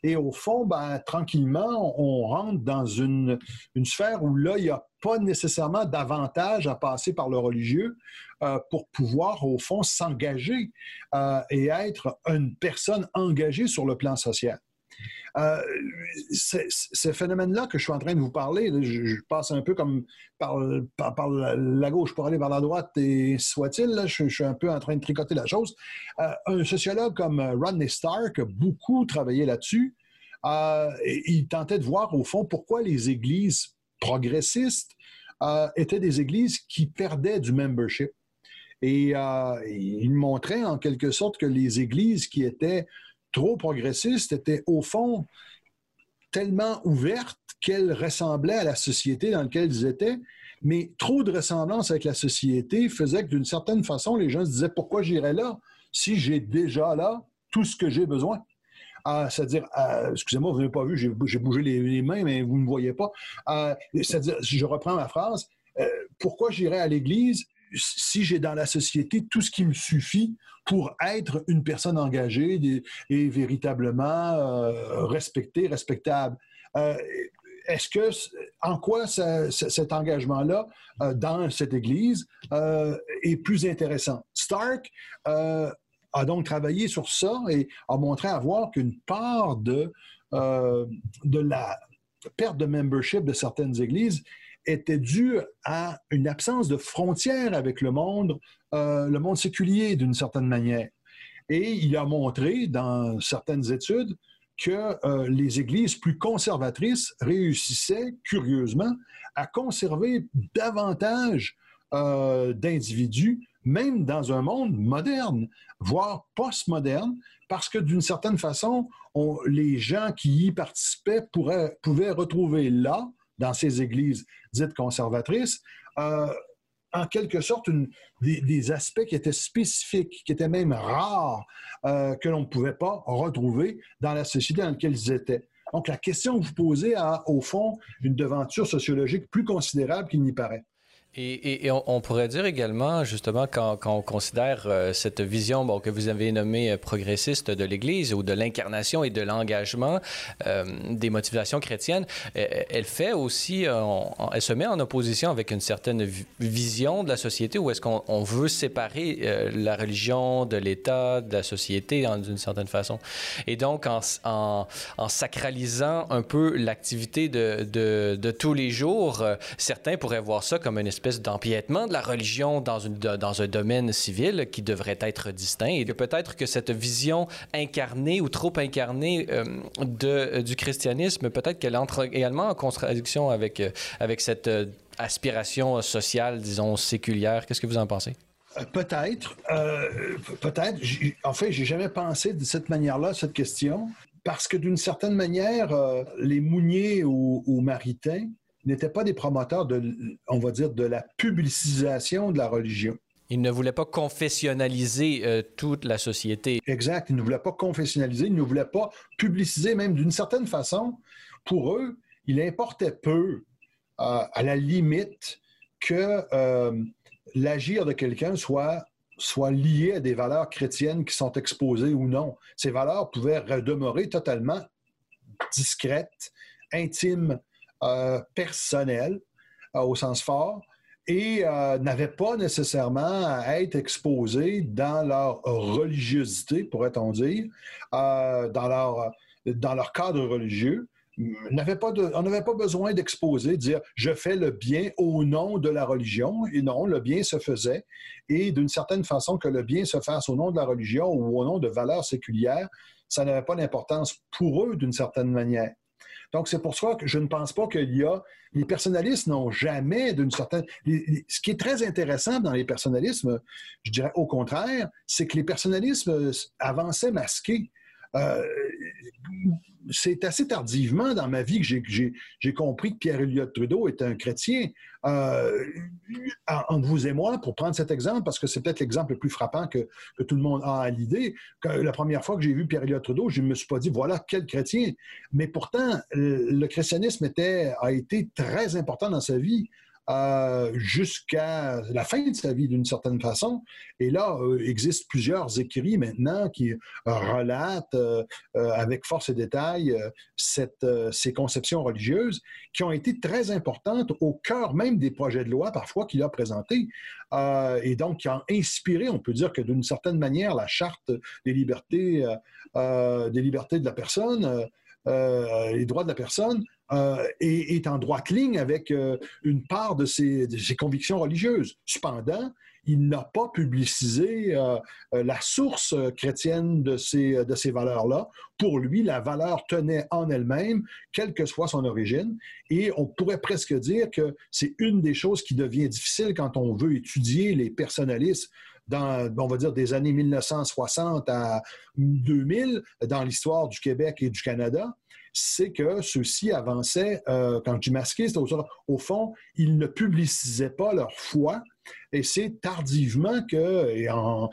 Et au fond, ben, tranquillement, on rentre dans une, sphère où là, il n'y a pas nécessairement d'avantage à passer par le religieux euh, pour pouvoir, au fond, s'engager euh, et être une personne engagée sur le plan social. Euh, ce phénomène-là que je suis en train de vous parler, je, passe un peu comme par, la gauche pour aller vers la droite, et soit-il, je, suis un peu en train de tricoter la chose. Euh, un sociologue comme Rodney Stark a beaucoup travaillé là-dessus. Euh, il tentait de voir, au fond, pourquoi les églises progressistes euh, étaient des églises qui perdaient du membership. Et il montrait en quelque sorte que les églises qui étaient trop progressistes étaient au fond tellement ouvertes qu'elles ressemblaient à la société dans laquelle ils étaient, mais trop de ressemblance avec la société faisait que d'une certaine façon, les gens se disaient pourquoi j'irais là si j'ai déjà là tout ce que j'ai besoin? Ah, c'est-à-dire, euh, excusez-moi, vous n'avez pas vu, j'ai bougé les, mains, mais vous ne me voyez pas. Euh, c'est-à-dire, je reprends ma phrase, euh, pourquoi j'irais à l'Église si j'ai dans la société tout ce qui me suffit pour être une personne engagée et, véritablement euh, respectée, respectable. Euh, est-ce que, en quoi cet engagement-là euh, dans cette Église est plus intéressant? Stark a donc travaillé sur ça et a montré à voir qu'une part de, de la perte de membership de certaines églises était due à une absence de frontières avec le monde, euh, le monde séculier d'une certaine manière. Et il a montré dans certaines études que euh, les églises plus conservatrices réussissaient, curieusement, à conserver davantage euh, d'individus, même dans un monde moderne, voire postmoderne, parce que d'une certaine façon, les gens qui y participaient pouvaient retrouver là dans ces églises dites conservatrices, euh, en quelque sorte des, aspects qui étaient spécifiques, qui étaient même rares, euh, que l'on ne pouvait pas retrouver dans la société dans laquelle ils étaient. Donc la question que vous posez a, au fond, une devanture sociologique plus considérable qu'il n'y paraît. Et, on, pourrait dire également, justement, quand, on considère euh, cette vision que vous avez nommée euh, progressiste de l'Église ou de l'incarnation et de l'engagement euh, des motivations chrétiennes, elle, fait aussi, elle se met en opposition avec une certaine vision de la société où est-ce qu'on veut séparer la religion de l'État, de la société d'une certaine façon? Et donc, en, sacralisant un peu l'activité de, de, de, tous les jours, certains pourraient voir ça comme une espèce d'empiètement de la religion dans, une, dans un domaine civil qui devrait être distinct. Et peut-être que cette vision incarnée ou trop incarnée euh, euh, du christianisme, peut-être qu'elle entre également en contradiction avec, euh, avec cette aspiration sociale, disons, séculière. Qu'est-ce que vous en pensez? Peut-être. peut-être. En fait, j'ai jamais pensé de cette manière-là cette question, parce que d'une certaine manière, les Mouniers ou, ou Maritains n'étaient pas des promoteurs de, on va dire, de la publicisation de la religion. Ils ne voulaient pas confessionnaliser euh, toute la société. Exact. Ils ne voulaient pas confessionnaliser, ils ne voulaient pas publiciser, même d'une certaine façon. Pour eux, il importait peu, euh, à la limite, que euh, l'agir de quelqu'un soit, soit lié à des valeurs chrétiennes qui sont exposées ou non. Ces valeurs pouvaient demeurer totalement discrètes, intimes personnel euh, au sens fort et euh, n'avaient pas nécessairement à être exposés dans leur religiosité, pourrait-on dire, dans, leur, dans leur cadre religieux. Pas on n'avait pas besoin d'exposer, de dire je fais le bien au nom de la religion. Et non, le bien se faisait. Et d'une certaine façon, que le bien se fasse au nom de la religion ou au nom de valeurs séculières, ça n'avait pas d'importance pour eux d'une certaine manière. Donc, c'est pour ça que je ne pense pas qu'il y a. Les personnalistes n'ont jamais d'une certaine. Ce qui est très intéressant dans les personnalismes, je dirais au contraire, c'est que les personnalismes avançaient masqués. Euh, c'est assez tardivement dans ma vie que j'ai compris que pierre Elliott Trudeau est un chrétien. Euh, entre vous et moi, pour prendre cet exemple, parce que c'est peut-être l'exemple le plus frappant que, tout le monde a à l'idée, la première fois que j'ai vu pierre Elliott Trudeau, je ne me suis pas dit, voilà, quel chrétien. Mais pourtant, le christianisme était, a été très important dans sa vie. Euh, jusqu'à la fin de sa vie d'une certaine façon. Et là, euh, existe plusieurs écrits maintenant qui relatent euh, avec force et détail ces conceptions religieuses qui ont été très importantes au cœur même des projets de loi parfois qu'il a présentés et donc qui ont inspiré, on peut dire que d'une certaine manière, la charte des libertés, des libertés de la personne les droits de la personne est, en droite ligne avec une part de ses, de ses, convictions religieuses. Cependant, il n'a pas publicisé euh, euh, la source chrétienne de ces, de ces valeurs-là. Pour lui, la valeur tenait en elle-même, quelle que soit son origine. Et on pourrait presque dire que c'est une des choses qui devient difficile quand on veut étudier les personnalistes dans, on va dire, des années 1960 à 2000 dans l'histoire du Québec et du Canada c'est que ceux-ci avançaient, euh, quand je dis masqué, c'est au, au, fond, ils ne publicisaient pas leur foi, et c'est tardivement que, en,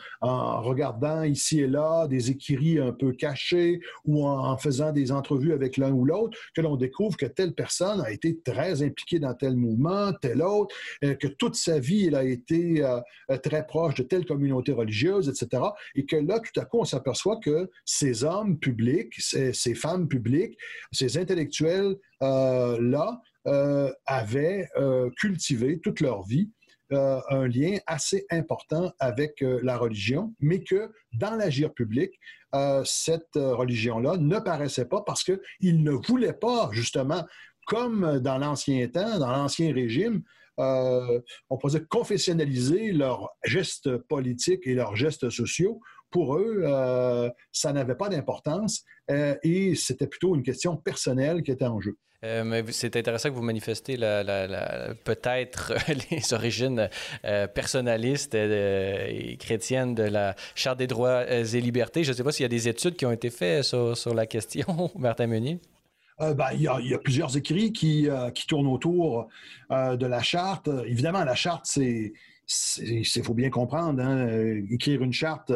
regardant ici et là des écrits un peu cachés ou en, faisant des entrevues avec l'un ou l'autre, que l'on découvre que telle personne a été très impliquée dans tel mouvement, tel autre, euh, que toute sa vie, elle a été euh, très proche de telle communauté religieuse, etc. Et que là, tout à coup, on s'aperçoit que ces hommes publics, ces, femmes publiques, ces intellectuels-là, euh, avaient cultivé toute leur vie euh, un lien assez important avec euh, la religion, mais que dans l'agir public, euh, cette religion-là ne paraissait pas parce qu'ils ne voulaient pas, justement, comme dans l'ancien temps, dans l'ancien régime, on pourrait dire confessionnaliser leurs gestes politiques et leurs gestes sociaux. Pour eux, ça n'avait pas d'importance et c'était plutôt une question personnelle qui était en jeu. Euh, c'est intéressant que vous manifestez peut-être les origines euh, personnalistes euh, et chrétiennes de la Charte des droits et libertés. Je ne sais pas s'il y a des études qui ont été faites sur, la question, Martin Meunier. Ben, il, y a, plusieurs écrits qui, tournent autour de la charte. Évidemment, la charte, c'est il faut bien comprendre, hein, écrire une charte,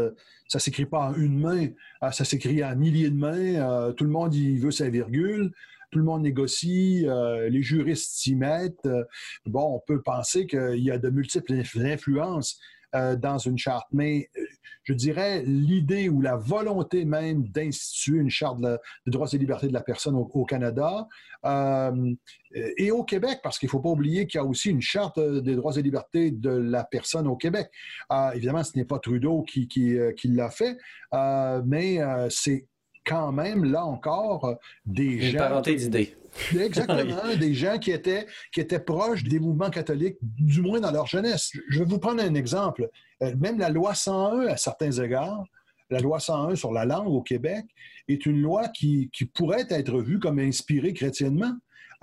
ça s'écrit pas en une main, ça s'écrit à milliers de mains. tout le monde y veut sa virgule tout le monde négocie, euh, les juristes s'y mettent. Euh, bon, on peut penser qu'il y a de multiples influences euh, dans une charte, mais je dirais l'idée ou la volonté même d'instituer une charte de, droits et libertés de la personne au, Canada et au Québec, parce qu'il ne faut pas oublier qu'il y a aussi une charte des droits et libertés de la personne au Québec. évidemment, ce n'est pas Trudeau qui, l'a fait, mais c'est quand même, là encore, des gens... Parenté d'idées. Exactement, des gens qui étaient, qui étaient proches des mouvements catholiques, du moins dans leur jeunesse. Je vais vous prendre un exemple. Euh, même la loi 101, à certains égards, la loi 101 sur la langue au Québec est une loi qui, qui pourrait être vue comme inspirée chrétiennement.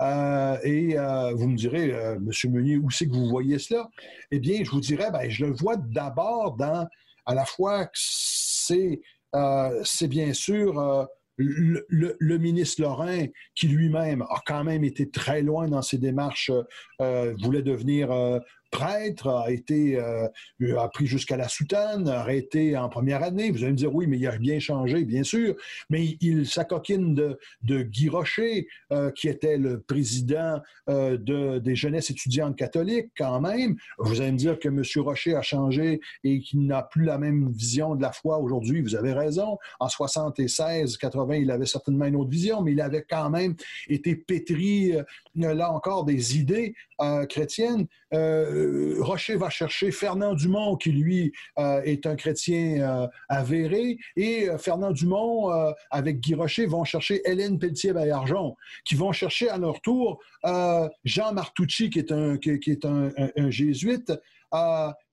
Euh, et euh, vous me direz, M. Meunier, où c'est que vous voyez cela? Eh bien, je vous dirais, ben, je le vois d'abord dans à la fois que c'est euh, c'est bien sûr euh, le, ministre Lorrain, qui lui-même a quand même été très loin dans ses démarches, euh, voulait devenir prêtre, a été euh, a pris jusqu'à la soutane, a arrêté en première année. Vous allez me dire oui, mais il a bien changé, bien sûr. Mais il s'acoquine de, de Guy Rocher, euh, qui était le président euh, de, des jeunesses étudiantes catholiques, quand même. Vous allez me dire que M. Rocher a changé et qu'il n'a plus la même vision de la foi aujourd'hui. Vous avez raison. En 76, 80, il avait certainement une autre vision, mais il avait quand même été pétri, là encore, des idées chrétiennes. Rocher va chercher Fernand Dumont, qui lui euh, est un chrétien euh, avéré, et Fernand Dumont, avec Guy Rocher, vont chercher Hélène Pelletier-Baillargeon, qui vont chercher à leur tour Jean Martucci, qui est un, qui, est un, jésuite,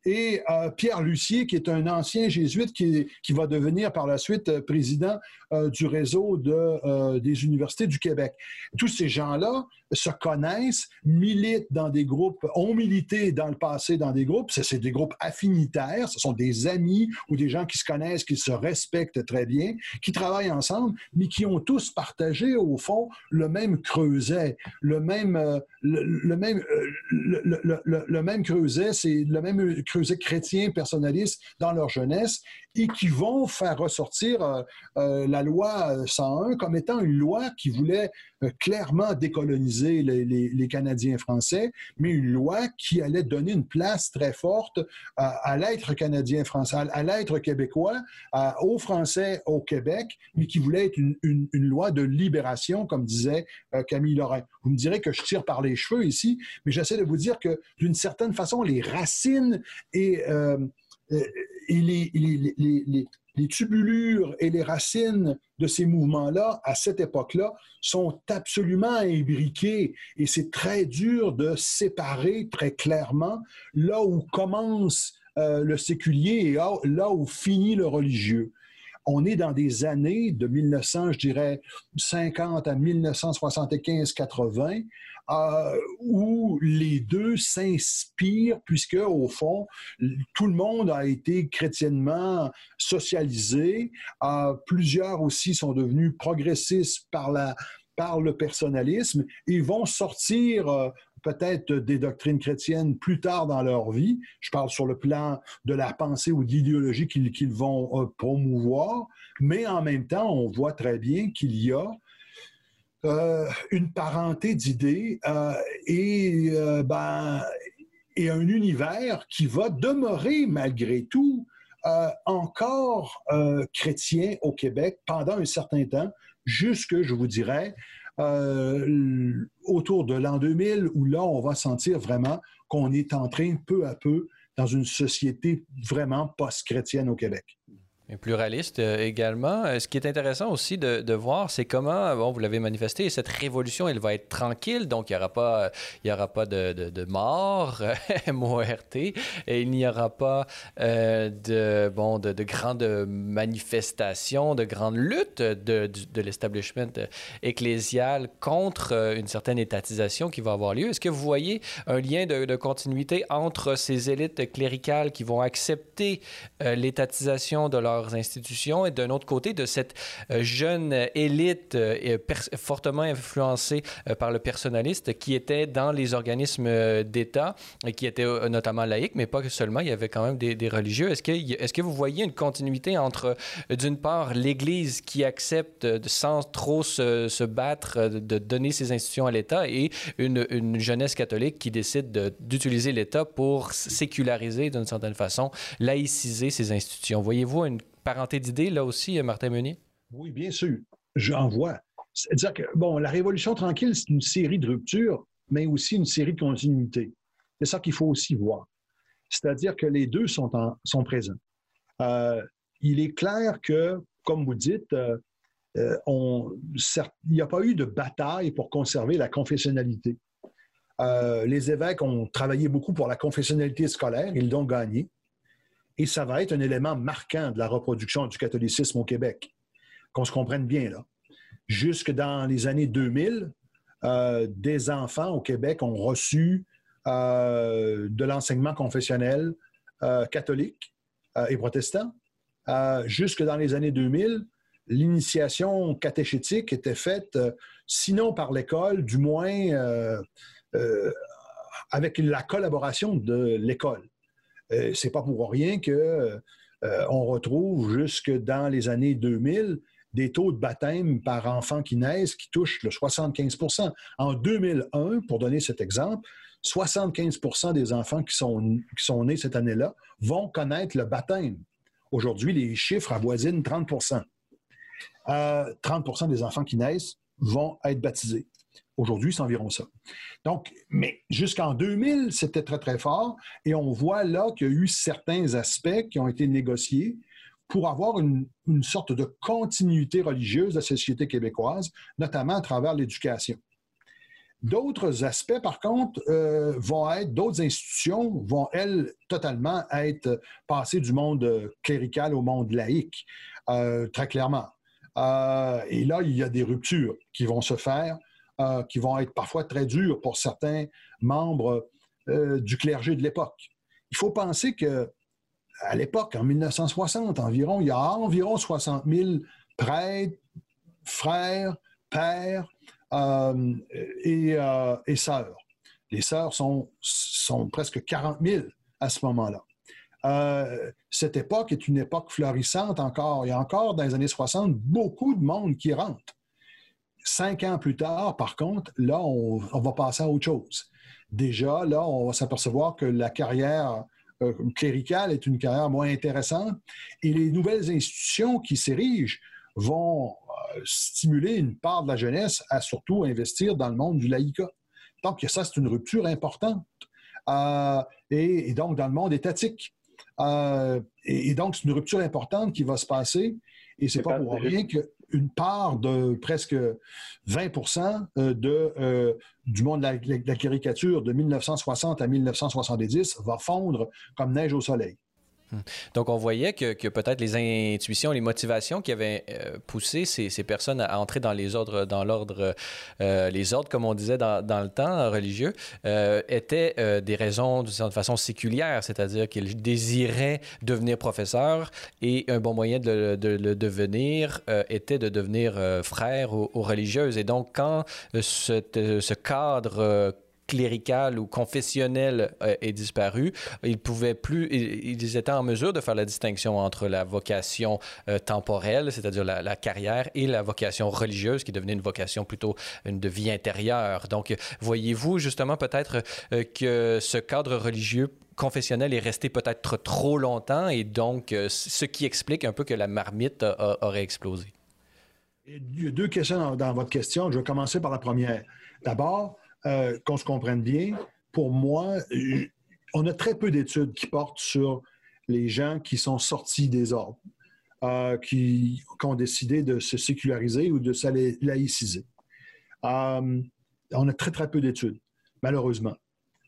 et Pierre Lucier, qui est un ancien jésuite qui, qui va devenir par la suite président du réseau de, des universités du Québec. Tous ces gens-là se connaissent, militent dans des groupes, ont milité dans le passé dans des groupes, c'est des groupes affinitaires, ce sont des amis ou des gens qui se connaissent, qui se respectent très bien, qui travaillent ensemble, mais qui ont tous partagé au fond le même creuset, le même, euh, le, même, euh, le, le, même creuset, c'est le même creuset chrétien personnaliste dans leur jeunesse et qui vont faire ressortir euh, la loi 101 comme étant une loi qui voulait clairement décoloniser les, Canadiens français, mais une loi qui allait donner une place très forte à, l'être canadien-français, à l'être québécois, aux Français au Québec, mais qui voulait être une, loi de libération, comme disait euh, Camille Lorrain. Vous me direz que je tire par les cheveux ici, mais j'essaie de vous dire que d'une certaine façon, les racines et, euh, les, tubulures et les racines de ces mouvements-là, à cette époque-là, sont absolument imbriqués et c'est très dur de séparer très clairement là où commence euh, le séculier et là où finit le religieux. On est dans des années de 1900, je dirais 50 à 1975-80, euh, où les deux s'inspirent, puisque au fond, tout le monde a été chrétiennement socialisé. Euh, plusieurs aussi sont devenus progressistes par la par le personnalisme, ils vont sortir euh, peut-être des doctrines chrétiennes plus tard dans leur vie. Je parle sur le plan de la pensée ou de l'idéologie qu'ils vont promouvoir, mais en même temps, on voit très bien qu'il y a euh, une parenté d'idées euh, et, euh, ben, et un univers qui va demeurer malgré tout encore chrétien au Québec pendant un certain temps, jusque, je vous dirais, autour de l'an 2000, où là, on va sentir vraiment qu'on est en train, peu à peu, dans une société vraiment post-chrétienne au Québec pluraliste euh, également. Euh, ce qui est intéressant aussi de, voir, c'est comment, bon, vous l'avez manifesté, cette révolution, elle va être tranquille, donc il n'y aura pas, aura pas de, de, mort, MORT, et il n'y aura pas euh, de, bon, de, grandes manifestations, de grandes luttes de, de l'establishment ecclésial contre une certaine étatisation qui va avoir lieu. Est-ce que vous voyez un lien de, continuité entre ces élites cléricales qui vont accepter l'étatisation de leur institutions et d'un autre côté de cette euh, jeune élite euh, fortement influencée euh, par le personnaliste qui était dans les organismes d'État et qui était notamment laïque, mais pas seulement, il y avait quand même des, religieux. Est-ce que, est que vous voyez une continuité entre, d'une part, l'Église qui accepte sans trop se, battre de donner ses institutions à l'État et une, une, jeunesse catholique qui décide d'utiliser l'État pour séculariser d'une certaine façon, laïciser ses institutions? Voyez-vous une parenté d'idées, là aussi, euh, Martin Meunier? Oui, bien sûr. J'en vois. C'est-à-dire que, bon, la Révolution tranquille, c'est une série de ruptures, mais aussi une série de continuités. C'est ça qu'il faut aussi voir. C'est-à-dire que les deux sont, en, sont présents. Euh, il est clair que, comme vous dites, euh, il n'y a pas eu de bataille pour conserver la confessionnalité. les évêques ont travaillé beaucoup pour la confessionnalité scolaire, ils l'ont gagné et ça va être un élément marquant de la reproduction du catholicisme au Québec. Qu'on se comprenne bien, là. Jusque dans les années 2000, euh, des enfants au Québec ont reçu euh, de l'enseignement confessionnel euh, catholique et protestant. jusque dans les années 2000, l'initiation catéchétique était faite, sinon par l'école, du moins avec la collaboration de l'école. Euh, c'est pas pour rien que euh, on retrouve jusque dans les années 2000 des taux de baptême par enfant qui naissent qui touchent le 75% En 2001, pour donner cet exemple, 75% des enfants qui sont, nés cette année-là vont connaître le baptême. Aujourd'hui, les chiffres avoisinent 30% 30% euh, des enfants qui naissent vont être baptisés. Aujourd'hui, c'est environ ça. Donc, mais jusqu'en 2000, c'était très, très fort. Et on voit là qu'il y a eu certains aspects qui ont été négociés pour avoir une, sorte de continuité religieuse de la société québécoise, notamment à travers l'éducation. D'autres aspects, par contre, euh, vont être, d'autres institutions vont, elles, totalement être passées du monde clérical au monde laïque, euh, très clairement. Euh, et là, il y a des ruptures qui vont se faire euh, qui vont être parfois très durs pour certains membres euh, du clergé de l'époque. Il faut penser que à l'époque, en 1960 environ, il y a environ 60 000 prêtres, frères, pères euh, et, sœurs. Les sœurs sont, sont presque 40 000 à ce moment-là. cette époque est une époque florissante encore. Il y a encore, dans les années 60, beaucoup de monde qui rentre. Cinq ans plus tard, par contre, là, on, va passer à autre chose. Déjà, là, on va s'apercevoir que la carrière euh, cléricale est une carrière moins intéressante et les nouvelles institutions qui s'érigent vont euh, stimuler une part de la jeunesse à surtout investir dans le monde du laïcat. Donc, ça, c'est une rupture importante. Euh, et, donc, dans le monde étatique. et, donc, c'est une rupture importante qui va se passer. Et c'est pas pour rien qu'une part de presque 20 de, du monde de la, caricature de 1960 à 1970 va fondre comme neige au soleil. Donc, on voyait que, peut-être les intuitions, les motivations qui avaient euh, poussé ces, personnes à entrer dans les ordres, dans l'ordre, euh, les ordres, comme on disait dans, le temps religieux, euh, étaient des raisons d'une façon séculière, c'est-à-dire qu'ils désiraient devenir professeurs et un bon moyen de, le devenir était de devenir frère aux, religieuses. Et donc, quand ce cadre clérical ou confessionnel euh, est disparu, ils pouvaient plus, ils étaient en mesure de faire la distinction entre la vocation euh, temporelle, c'est-à-dire la, carrière, et la vocation religieuse, qui devenait une vocation plutôt une de vie intérieure. Donc, voyez-vous justement peut-être euh, que ce cadre religieux confessionnel est resté peut-être trop longtemps et donc ce qui explique un peu que la marmite aurait explosé. Il y a deux questions dans votre question. Je vais commencer par la première. D'abord, euh, qu'on se comprenne bien, pour moi, on a très peu d'études qui portent sur les gens qui sont sortis des ordres, euh, qui, ont décidé de se séculariser ou de se laïciser. Euh, on a très, très peu d'études, malheureusement.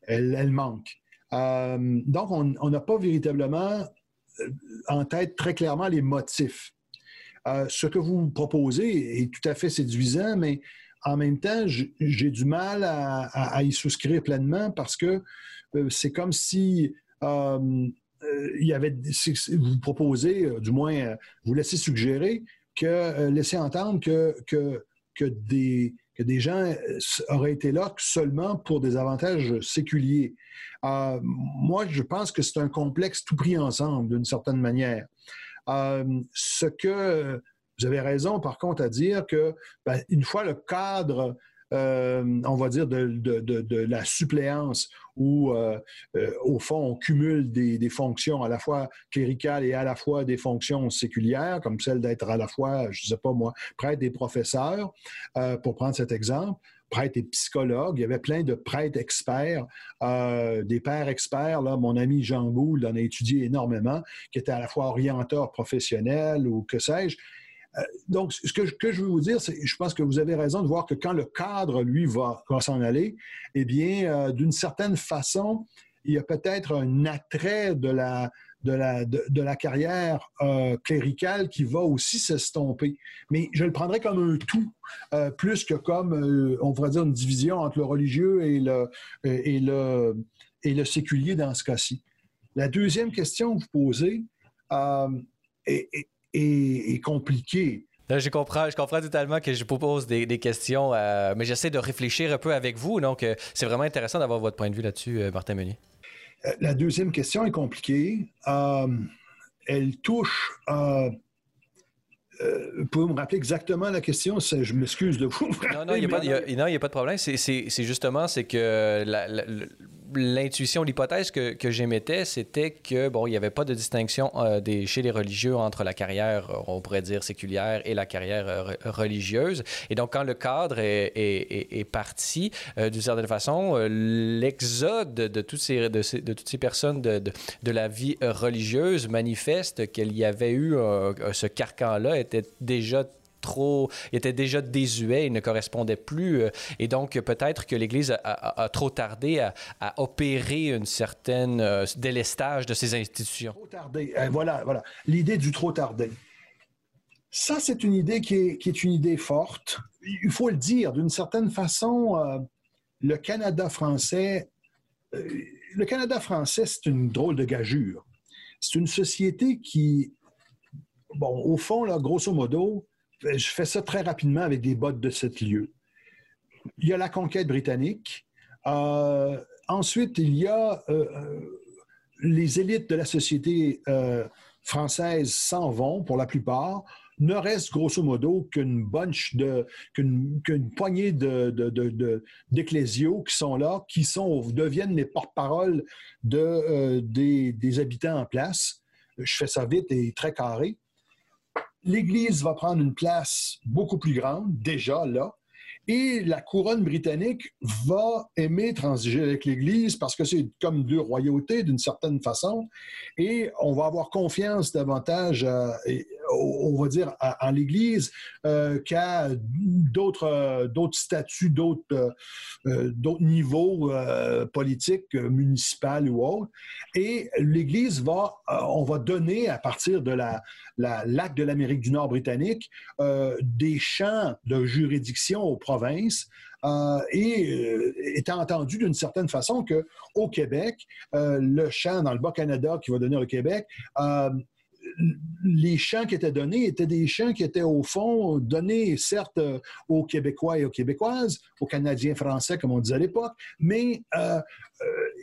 Elles, manquent. donc, on n'a pas véritablement en tête très clairement les motifs. ce que vous proposez est tout à fait séduisant, mais en même temps, j'ai du mal à, y souscrire pleinement parce que euh, c'est comme si euh, euh, il y avait, vous proposez, du moins, vous laissez suggérer que, laissez entendre que, que, que, des, que des gens auraient été là seulement pour des avantages séculiers. moi, je pense que c'est un complexe tout pris ensemble, d'une certaine manière. ce que vous avez raison, par contre, à dire que ben, une fois le cadre, euh, on va dire, de, la suppléance, où, euh, euh, au fond, on cumule des, fonctions à la fois cléricales et à la fois des fonctions séculières, comme celle d'être à la fois, je ne sais pas moi, prêtre et professeur, pour prendre cet exemple prêtre et psychologue. Il y avait plein de prêtres experts, des pères experts. Là, mon ami Jean Gould en a étudié énormément, qui étaient à la fois orienteurs professionnels ou que sais-je. Euh, donc, ce que, je veux vous dire, c'est je pense que vous avez raison de voir que quand le cadre, lui, va, s'en aller, eh bien, euh, d'une certaine façon, il y a peut-être un attrait de la, de la, de, la carrière euh, cléricale qui va aussi s'estomper. Mais je le prendrais comme un tout, plus que comme, on pourrait dire, une division entre le religieux et le, et le, et le séculier dans ce cas-ci. La deuxième question que vous posez est, est, compliqué. je comprends, je comprends totalement que je propose des, questions, euh, mais j'essaie de réfléchir un peu avec vous. Donc, euh, c'est vraiment intéressant d'avoir votre point de vue là-dessus, euh, Martin Meunier. La deuxième question est compliquée. elle touche. vous pouvez me rappeler exactement la question? Je m'excuse de vous. Non, non, il n'y a, pas de problème. C'est justement, c'est que la, l'intuition, l'hypothèse que, que j'émettais, c'était que bon, il n'y avait pas de distinction euh, des, chez les religieux entre la carrière, euh, on pourrait dire séculière, et la carrière euh, religieuse. Et donc, quand le cadre est, parti, d'une certaine façon, l'exode de, toutes ces, de, de, personnes de, de, la vie religieuse manifeste qu'il y avait eu ce carcan-là était déjà il était déjà désuet, il ne correspondait plus. Euh, et donc, peut-être que l'Église a, trop tardé à, opérer une certaine euh, délestage de ces institutions. Trop tardé. Euh, voilà, voilà. L'idée du trop tardé. Ça, c'est une idée qui est, une idée forte. Il faut le dire, d'une certaine façon, le Canada français, le Canada français, c'est une drôle de gageure. C'est une société qui, bon, au fond, là, grosso modo, je fais ça très rapidement avec des bottes de sept lieux. Il y a la conquête britannique. Euh, ensuite, il y a euh, euh, les élites de la société française s'en vont pour la plupart. Ne reste grosso modo qu'une de, qu'une, poignée de, qui sont là, qui sont, deviennent les porte-parole de, des, des habitants en place. Je fais ça vite et très carré l'Église va prendre une place beaucoup plus grande, déjà là, Et la couronne britannique va aimer transiger avec l'Église parce que c'est comme deux royautés d'une certaine façon. Et on va avoir confiance davantage, on va dire, en l'Église euh, qu'à d'autres, d'autres statuts, d'autres, euh, niveaux euh, politiques, municipaux ou autres. Et l'Église va, on va donner à partir de la, l'acte de l'Amérique du Nord britannique des champs de juridiction aux provinces euh, et euh, étant entendu d'une certaine façon que au Québec, euh, le champ dans le Bas-Canada qui va donner au Québec, les champs qui étaient donnés étaient des champs qui étaient au fond donnés certes aux Québécois et aux Québécoises, aux Canadiens français comme on disait à l'époque, mais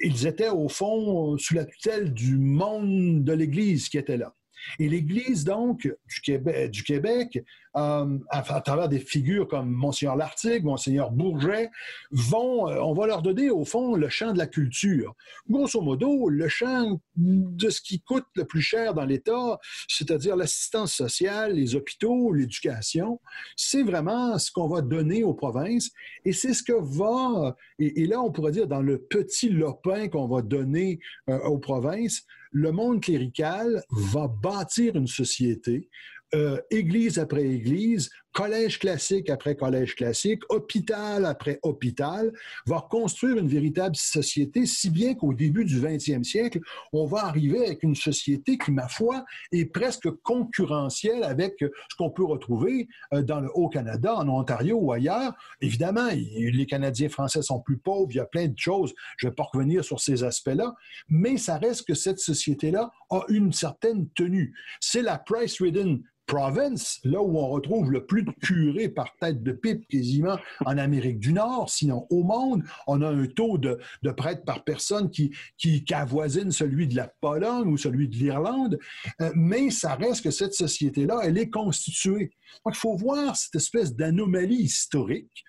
ils étaient au fond sous la tutelle du monde de l'Église qui était là. Et l'Église, donc, du Québec, Québec euh, à, travers des figures comme Monseigneur Lartigue, Monseigneur Bourget, vont, euh, on va leur donner, au fond, le champ de la culture. Grosso modo, le champ de ce qui coûte le plus cher dans l'État, c'est-à-dire l'assistance sociale, les hôpitaux, l'éducation, c'est vraiment ce qu'on va donner aux provinces. Et c'est ce que va, et, là, on pourrait dire, dans le petit lopin qu'on va donner euh, aux provinces, le monde clérical va bâtir une société, euh, église après église, collège classique après collège classique, hôpital après hôpital, va construire une véritable société, si bien qu'au début du 20e siècle, on va arriver avec une société qui, ma foi, est presque concurrentielle avec ce qu'on peut retrouver euh, dans le Haut-Canada, en Ontario ou ailleurs. Évidemment, les Canadiens français sont plus pauvres, il y a plein de choses, je ne vais pas revenir sur ces aspects-là, mais ça reste que cette société-là a une certaine tenue. C'est la price-ridden province, là où on retrouve le plus de curés par tête de pipe quasiment en Amérique du Nord, sinon au monde. On a un taux de, prêtres par personne qui, qui, avoisine celui de la Pologne ou celui de l'Irlande, euh, mais ça reste que cette société-là, elle est constituée. Donc, il faut voir cette espèce d'anomalie historique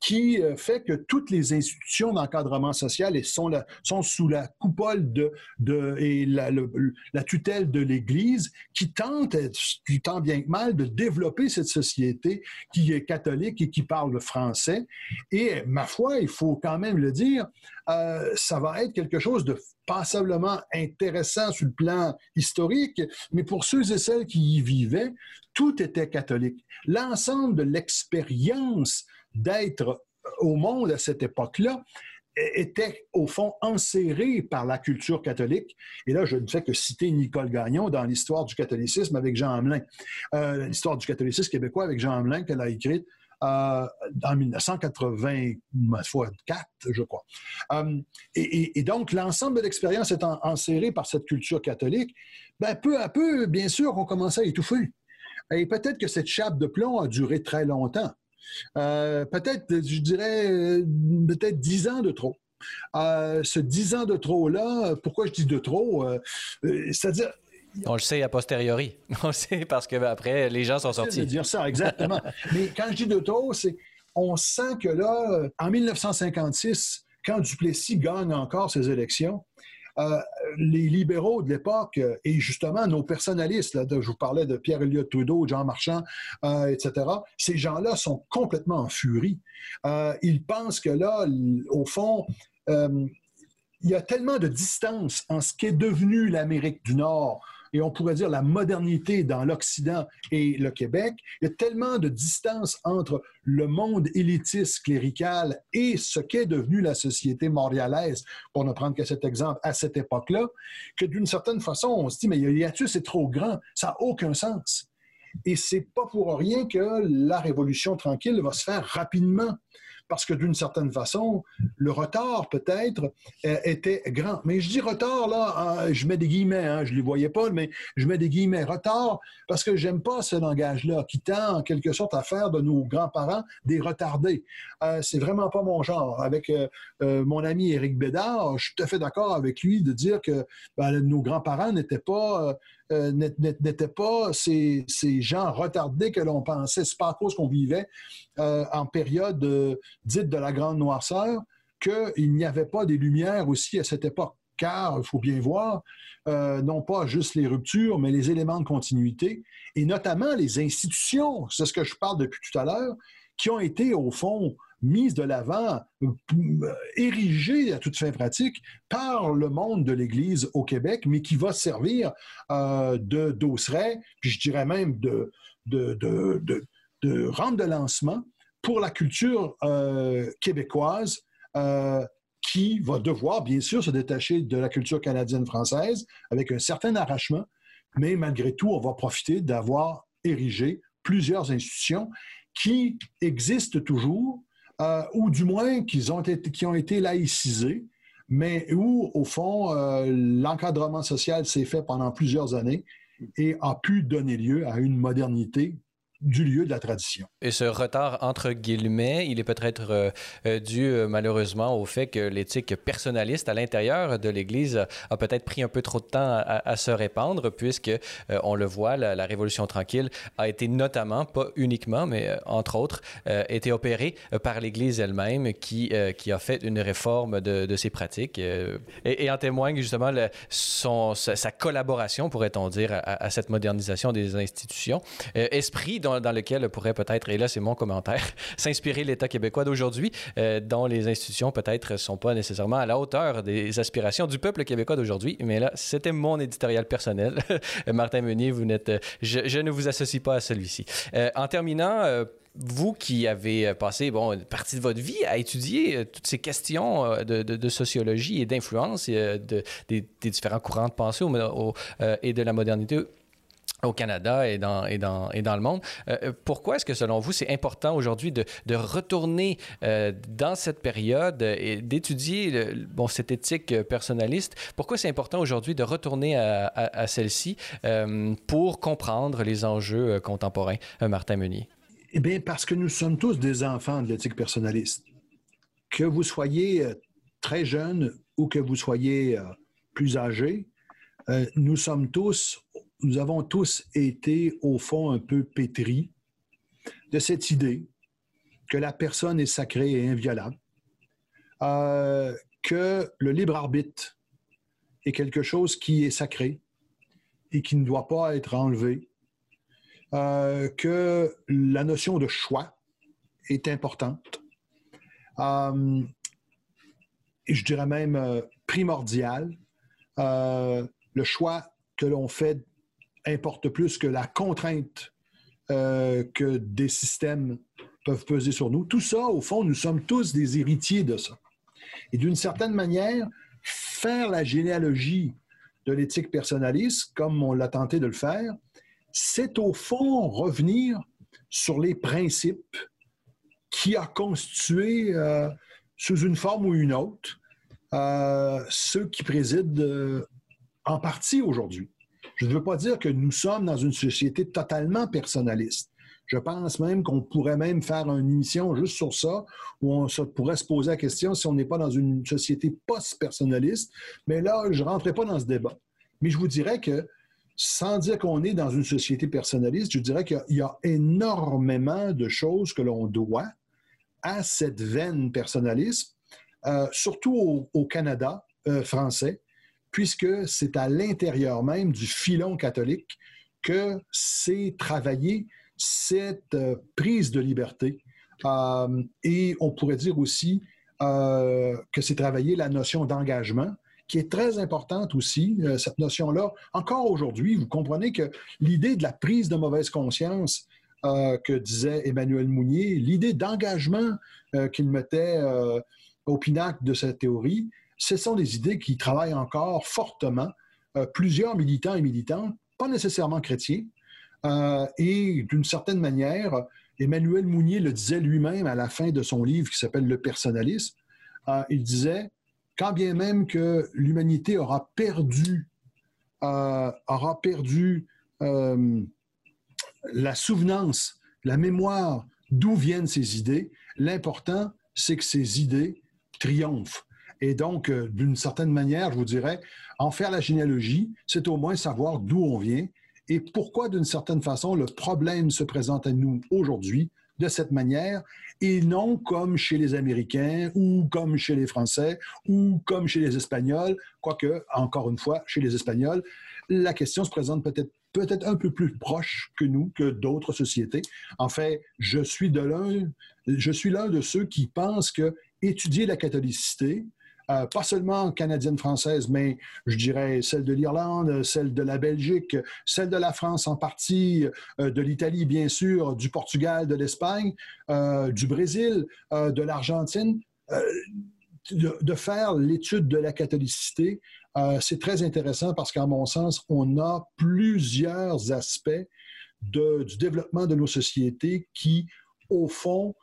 qui euh, fait que toutes les institutions d'encadrement social sont, sous la coupole et la, tutelle de l'Église qui tente, du tant bien que mal, de développer cette société qui est catholique et qui parle le français. Et ma foi, il faut quand même le dire, euh, ça va être quelque chose de passablement intéressant sur le plan historique, mais pour ceux et celles qui y vivaient, tout était catholique. L'ensemble de l'expérience d'être au monde à cette époque-là était au fond enserré par la culture catholique. Et là, je ne fais que citer Nicole Gagnon dans l'histoire du catholicisme avec Jean Hamelin, euh, l'histoire du catholicisme québécois avec Jean Hamelin qu'elle a écrite euh, en 1984, je crois. Euh, et, donc, l'ensemble de l'expérience étant enserré par cette culture catholique, ben, peu à peu, bien sûr, on commençait à étouffer. Et peut-être que cette chape de plomb a duré très longtemps. Euh, peut-être, je dirais, euh, peut-être dix ans de trop. Euh, ce dix ans de trop-là, pourquoi je dis de trop? C'est-à-dire, on le sait a posteriori. On le sait parce que après les gens sont sortis. de dire ça, exactement. Mais quand je dis de trop, c'est on sent que là, en 1956, quand Duplessis gagne encore ses élections, euh, les libéraux de l'époque euh, et justement nos personnalistes, là, je vous parlais de Pierre Elliott Trudeau, Jean Marchand, euh, etc., ces gens-là sont complètement en furie. ils pensent que là, au fond, il y a tellement de distance en ce qu'est devenu l'Amérique du Nord et on pourrait dire la modernité dans l'Occident et le Québec, il y a tellement de distance entre le monde élitiste clérical et ce qu'est devenu la société montréalaise, pour ne prendre que cet exemple à cette époque-là, que d'une certaine façon, on se dit, mais hiatus est trop grand, ça n'a aucun sens. Et c'est pas pour rien que la révolution tranquille va se faire rapidement parce que d'une certaine façon, le retard peut-être euh, était grand. Mais je dis retard, là, hein, je mets des guillemets, hein, je ne les voyais pas, mais je mets des guillemets. Retard parce que j'aime pas ce langage-là qui tend en quelque sorte à faire de nos grands-parents des retardés. Euh, c'est vraiment pas mon genre. Avec euh, euh, mon ami Éric Bédard, je suis tout à fait d'accord avec lui de dire que ben, nos grands-parents n'étaient pas euh, n'étaient pas ces, gens retardés que l'on pensait. C'est pas à cause qu'on vivait euh, en période euh, dite de la grande noirceur qu'il n'y avait pas des lumières aussi à cette époque. Car, il faut bien voir, non pas juste les ruptures, mais les éléments de continuité, et notamment les institutions, c'est ce que je parle depuis tout à l'heure, qui ont été, au fond, mise de l'avant, érigée à toute fin pratique par le monde de l'Église au Québec, mais qui va servir de dosseret, puis je dirais même de, de, de, rampe de lancement pour la culture québécoise qui va devoir, bien sûr, se détacher de la culture canadienne-française avec un certain arrachement, mais malgré tout, on va profiter d'avoir érigé plusieurs institutions qui existent toujours, euh, ou du moins qui ont été, laïcisées, mais où, au fond, euh, l'encadrement social s'est fait pendant plusieurs années et a pu donner lieu à une modernité du lieu de la tradition. Et ce retard, entre guillemets, il est peut-être euh, euh, dû euh, malheureusement au fait que l'éthique personnaliste à l'intérieur de l'Église a peut-être pris un peu trop de temps à, se répandre, puisque, on le voit, la, Révolution tranquille a été notamment, pas uniquement, mais entre autres, été opérée par l'Église elle-même qui, qui a fait une réforme de, de ses pratiques. Et, en témoigne justement son, sa, collaboration, pourrait-on dire, à, à, cette modernisation des institutions. esprit dans, lequel pourrait peut-être, et là c'est mon commentaire, s'inspirer l'État québécois d'aujourd'hui, euh, dont les institutions peut-être ne sont pas nécessairement à la hauteur des aspirations du peuple québécois d'aujourd'hui. Mais là, c'était mon éditorial personnel. Martin Meunier, vous n'êtes, je, ne vous associe pas à celui-ci. Euh, en terminant, euh, vous qui avez passé bon, une partie de votre vie à étudier toutes ces questions de, sociologie et d'influence de, des, différents courants de pensée et de la modernité au Canada et dans, et dans, et dans le monde. Euh, euh, pourquoi est-ce que, selon vous, c'est important aujourd'hui de, de, retourner euh, dans cette période et d'étudier bon, cette éthique personnaliste? Pourquoi c'est important aujourd'hui de retourner à, à, celle-ci pour comprendre les enjeux contemporains? Martin Meunier? Eh bien, parce que nous sommes tous des enfants de l'éthique personnaliste. Que vous soyez très jeune ou que vous soyez plus âgé, nous sommes tous nous avons tous été, au fond, un peu pétris de cette idée que la personne est sacrée et inviolable, euh, que le libre arbitre est quelque chose qui est sacré et qui ne doit pas être enlevé, euh, que la notion de choix est importante, euh, et je dirais même primordial. le choix que l'on fait importe plus que la contrainte euh, que des systèmes peuvent peser sur nous. Tout ça, au fond, nous sommes tous des héritiers de ça. Et d'une certaine manière, faire la généalogie de l'éthique personnaliste, comme on l'a tenté de le faire, c'est au fond revenir sur les principes qui a constitué, euh, sous une forme ou une autre, euh, ceux qui président en partie aujourd'hui. Je ne veux pas dire que nous sommes dans une société totalement personnaliste. Je pense même qu'on pourrait même faire une émission juste sur ça, où on pourrait se poser la question si on n'est pas dans une société post-personnaliste. Mais là, je ne rentrerai pas dans ce débat. Mais je vous dirais que, sans dire qu'on est dans une société personnaliste, je dirais qu'il y, a énormément de choses que l'on doit à cette veine personnaliste, euh, surtout au, Canada euh, français, puisque c'est à l'intérieur même du filon catholique que c'est travaillé cette euh, prise de liberté. Euh, et on pourrait dire aussi euh, que c'est travaillé la notion d'engagement, qui est très importante aussi, cette notion-là. Encore aujourd'hui, vous comprenez que l'idée de la prise de mauvaise conscience que disait Emmanuel Mounier, l'idée d'engagement qu'il mettait au pinacle de cette théorie, ce sont des idées qui travaillent encore fortement. Euh, plusieurs militants et militantes, pas nécessairement chrétiens, euh, et d'une certaine manière, Emmanuel Mounier le disait lui-même à la fin de son livre qui s'appelle Le personnalisme. Euh, il disait, quand bien même que l'humanité aura perdu, aura perdu la souvenance, la mémoire d'où viennent ces idées, l'important, c'est que ces idées triomphent. Et donc, euh, d'une certaine manière, je vous dirais, en faire la généalogie, c'est au moins savoir d'où on vient et pourquoi, d'une certaine façon, le problème se présente à nous aujourd'hui de cette manière et non comme chez les Américains ou comme chez les Français ou comme chez les Espagnols, quoique, encore une fois, chez les Espagnols, la question se présente peut-être peut-être un peu plus proche que nous, que d'autres sociétés. En fait, je suis l'un de ceux qui pensent que étudier la catholicité, euh, pas seulement canadienne-française, mais je dirais celle de l'Irlande, celle de la Belgique, celle de la France en partie, euh, de l'Italie bien sûr, du Portugal, de l'Espagne, euh, du Brésil, de l'Argentine. De, faire l'étude de la catholicité, c'est très intéressant parce qu'à mon sens, on a plusieurs aspects du développement de nos sociétés qui, au fond,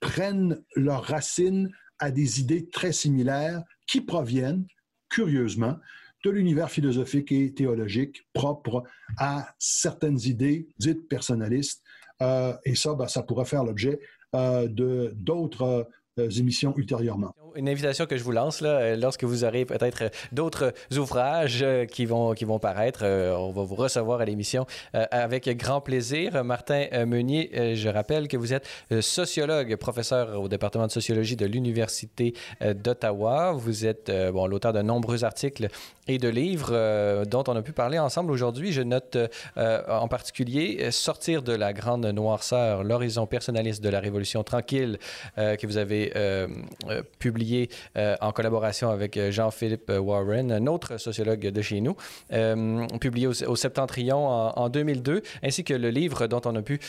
prennent leurs racines à des idées très similaires qui proviennent, curieusement, de l'univers philosophique et théologique propre à certaines idées dites personnalistes. Euh, et ça, ben, ça pourrait faire l'objet euh, de d'autres émissions ultérieurement. Une invitation que je vous lance là, euh, lorsque vous aurez peut-être d'autres ouvrages euh, qui vont, qui vont paraître, on va vous recevoir à l'émission avec grand plaisir. Martin Meunier, je rappelle que vous êtes sociologue, professeur au département de sociologie de l'Université d'Ottawa. Vous êtes bon, l'auteur de nombreux articles et de livres dont on a pu parler ensemble aujourd'hui. Je note en particulier Sortir de la grande noirceur, l'horizon personnaliste de la révolution tranquille que vous avez euh, euh, publié euh, en collaboration avec Jean-Philippe Warren, un autre sociologue de chez nous, publié au, Septentrion en, 2002, ainsi que le livre dont on a pu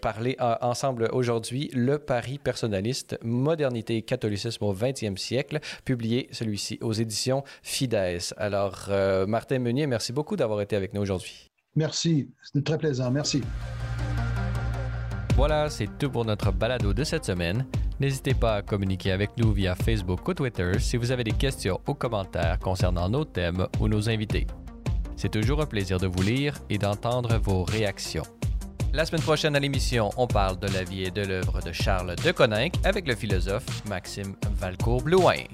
parler ensemble aujourd'hui, Le Paris personnaliste, modernité et catholicisme au 20e siècle, publié celui-ci aux éditions Fides. Martin Meunier, merci beaucoup d'avoir été avec nous aujourd'hui. Merci, c'était très plaisant. Merci. Voilà, c'est tout pour notre balado de cette semaine. N'hésitez pas à communiquer avec nous via Facebook ou Twitter si vous avez des questions ou commentaires concernant nos thèmes ou nos invités. C'est toujours un plaisir de vous lire et d'entendre vos réactions. La semaine prochaine à l'émission, on parle de la vie et de l'œuvre de Charles de Coninck avec le philosophe Maxime Valcourt-Blouin.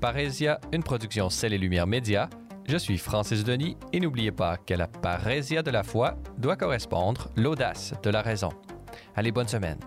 Parésia, une production Celle et Lumière Média. Je suis Francis Denis et n'oubliez pas que la parésia de la foi doit correspondre l'audace de la raison. Allez, bonne semaine.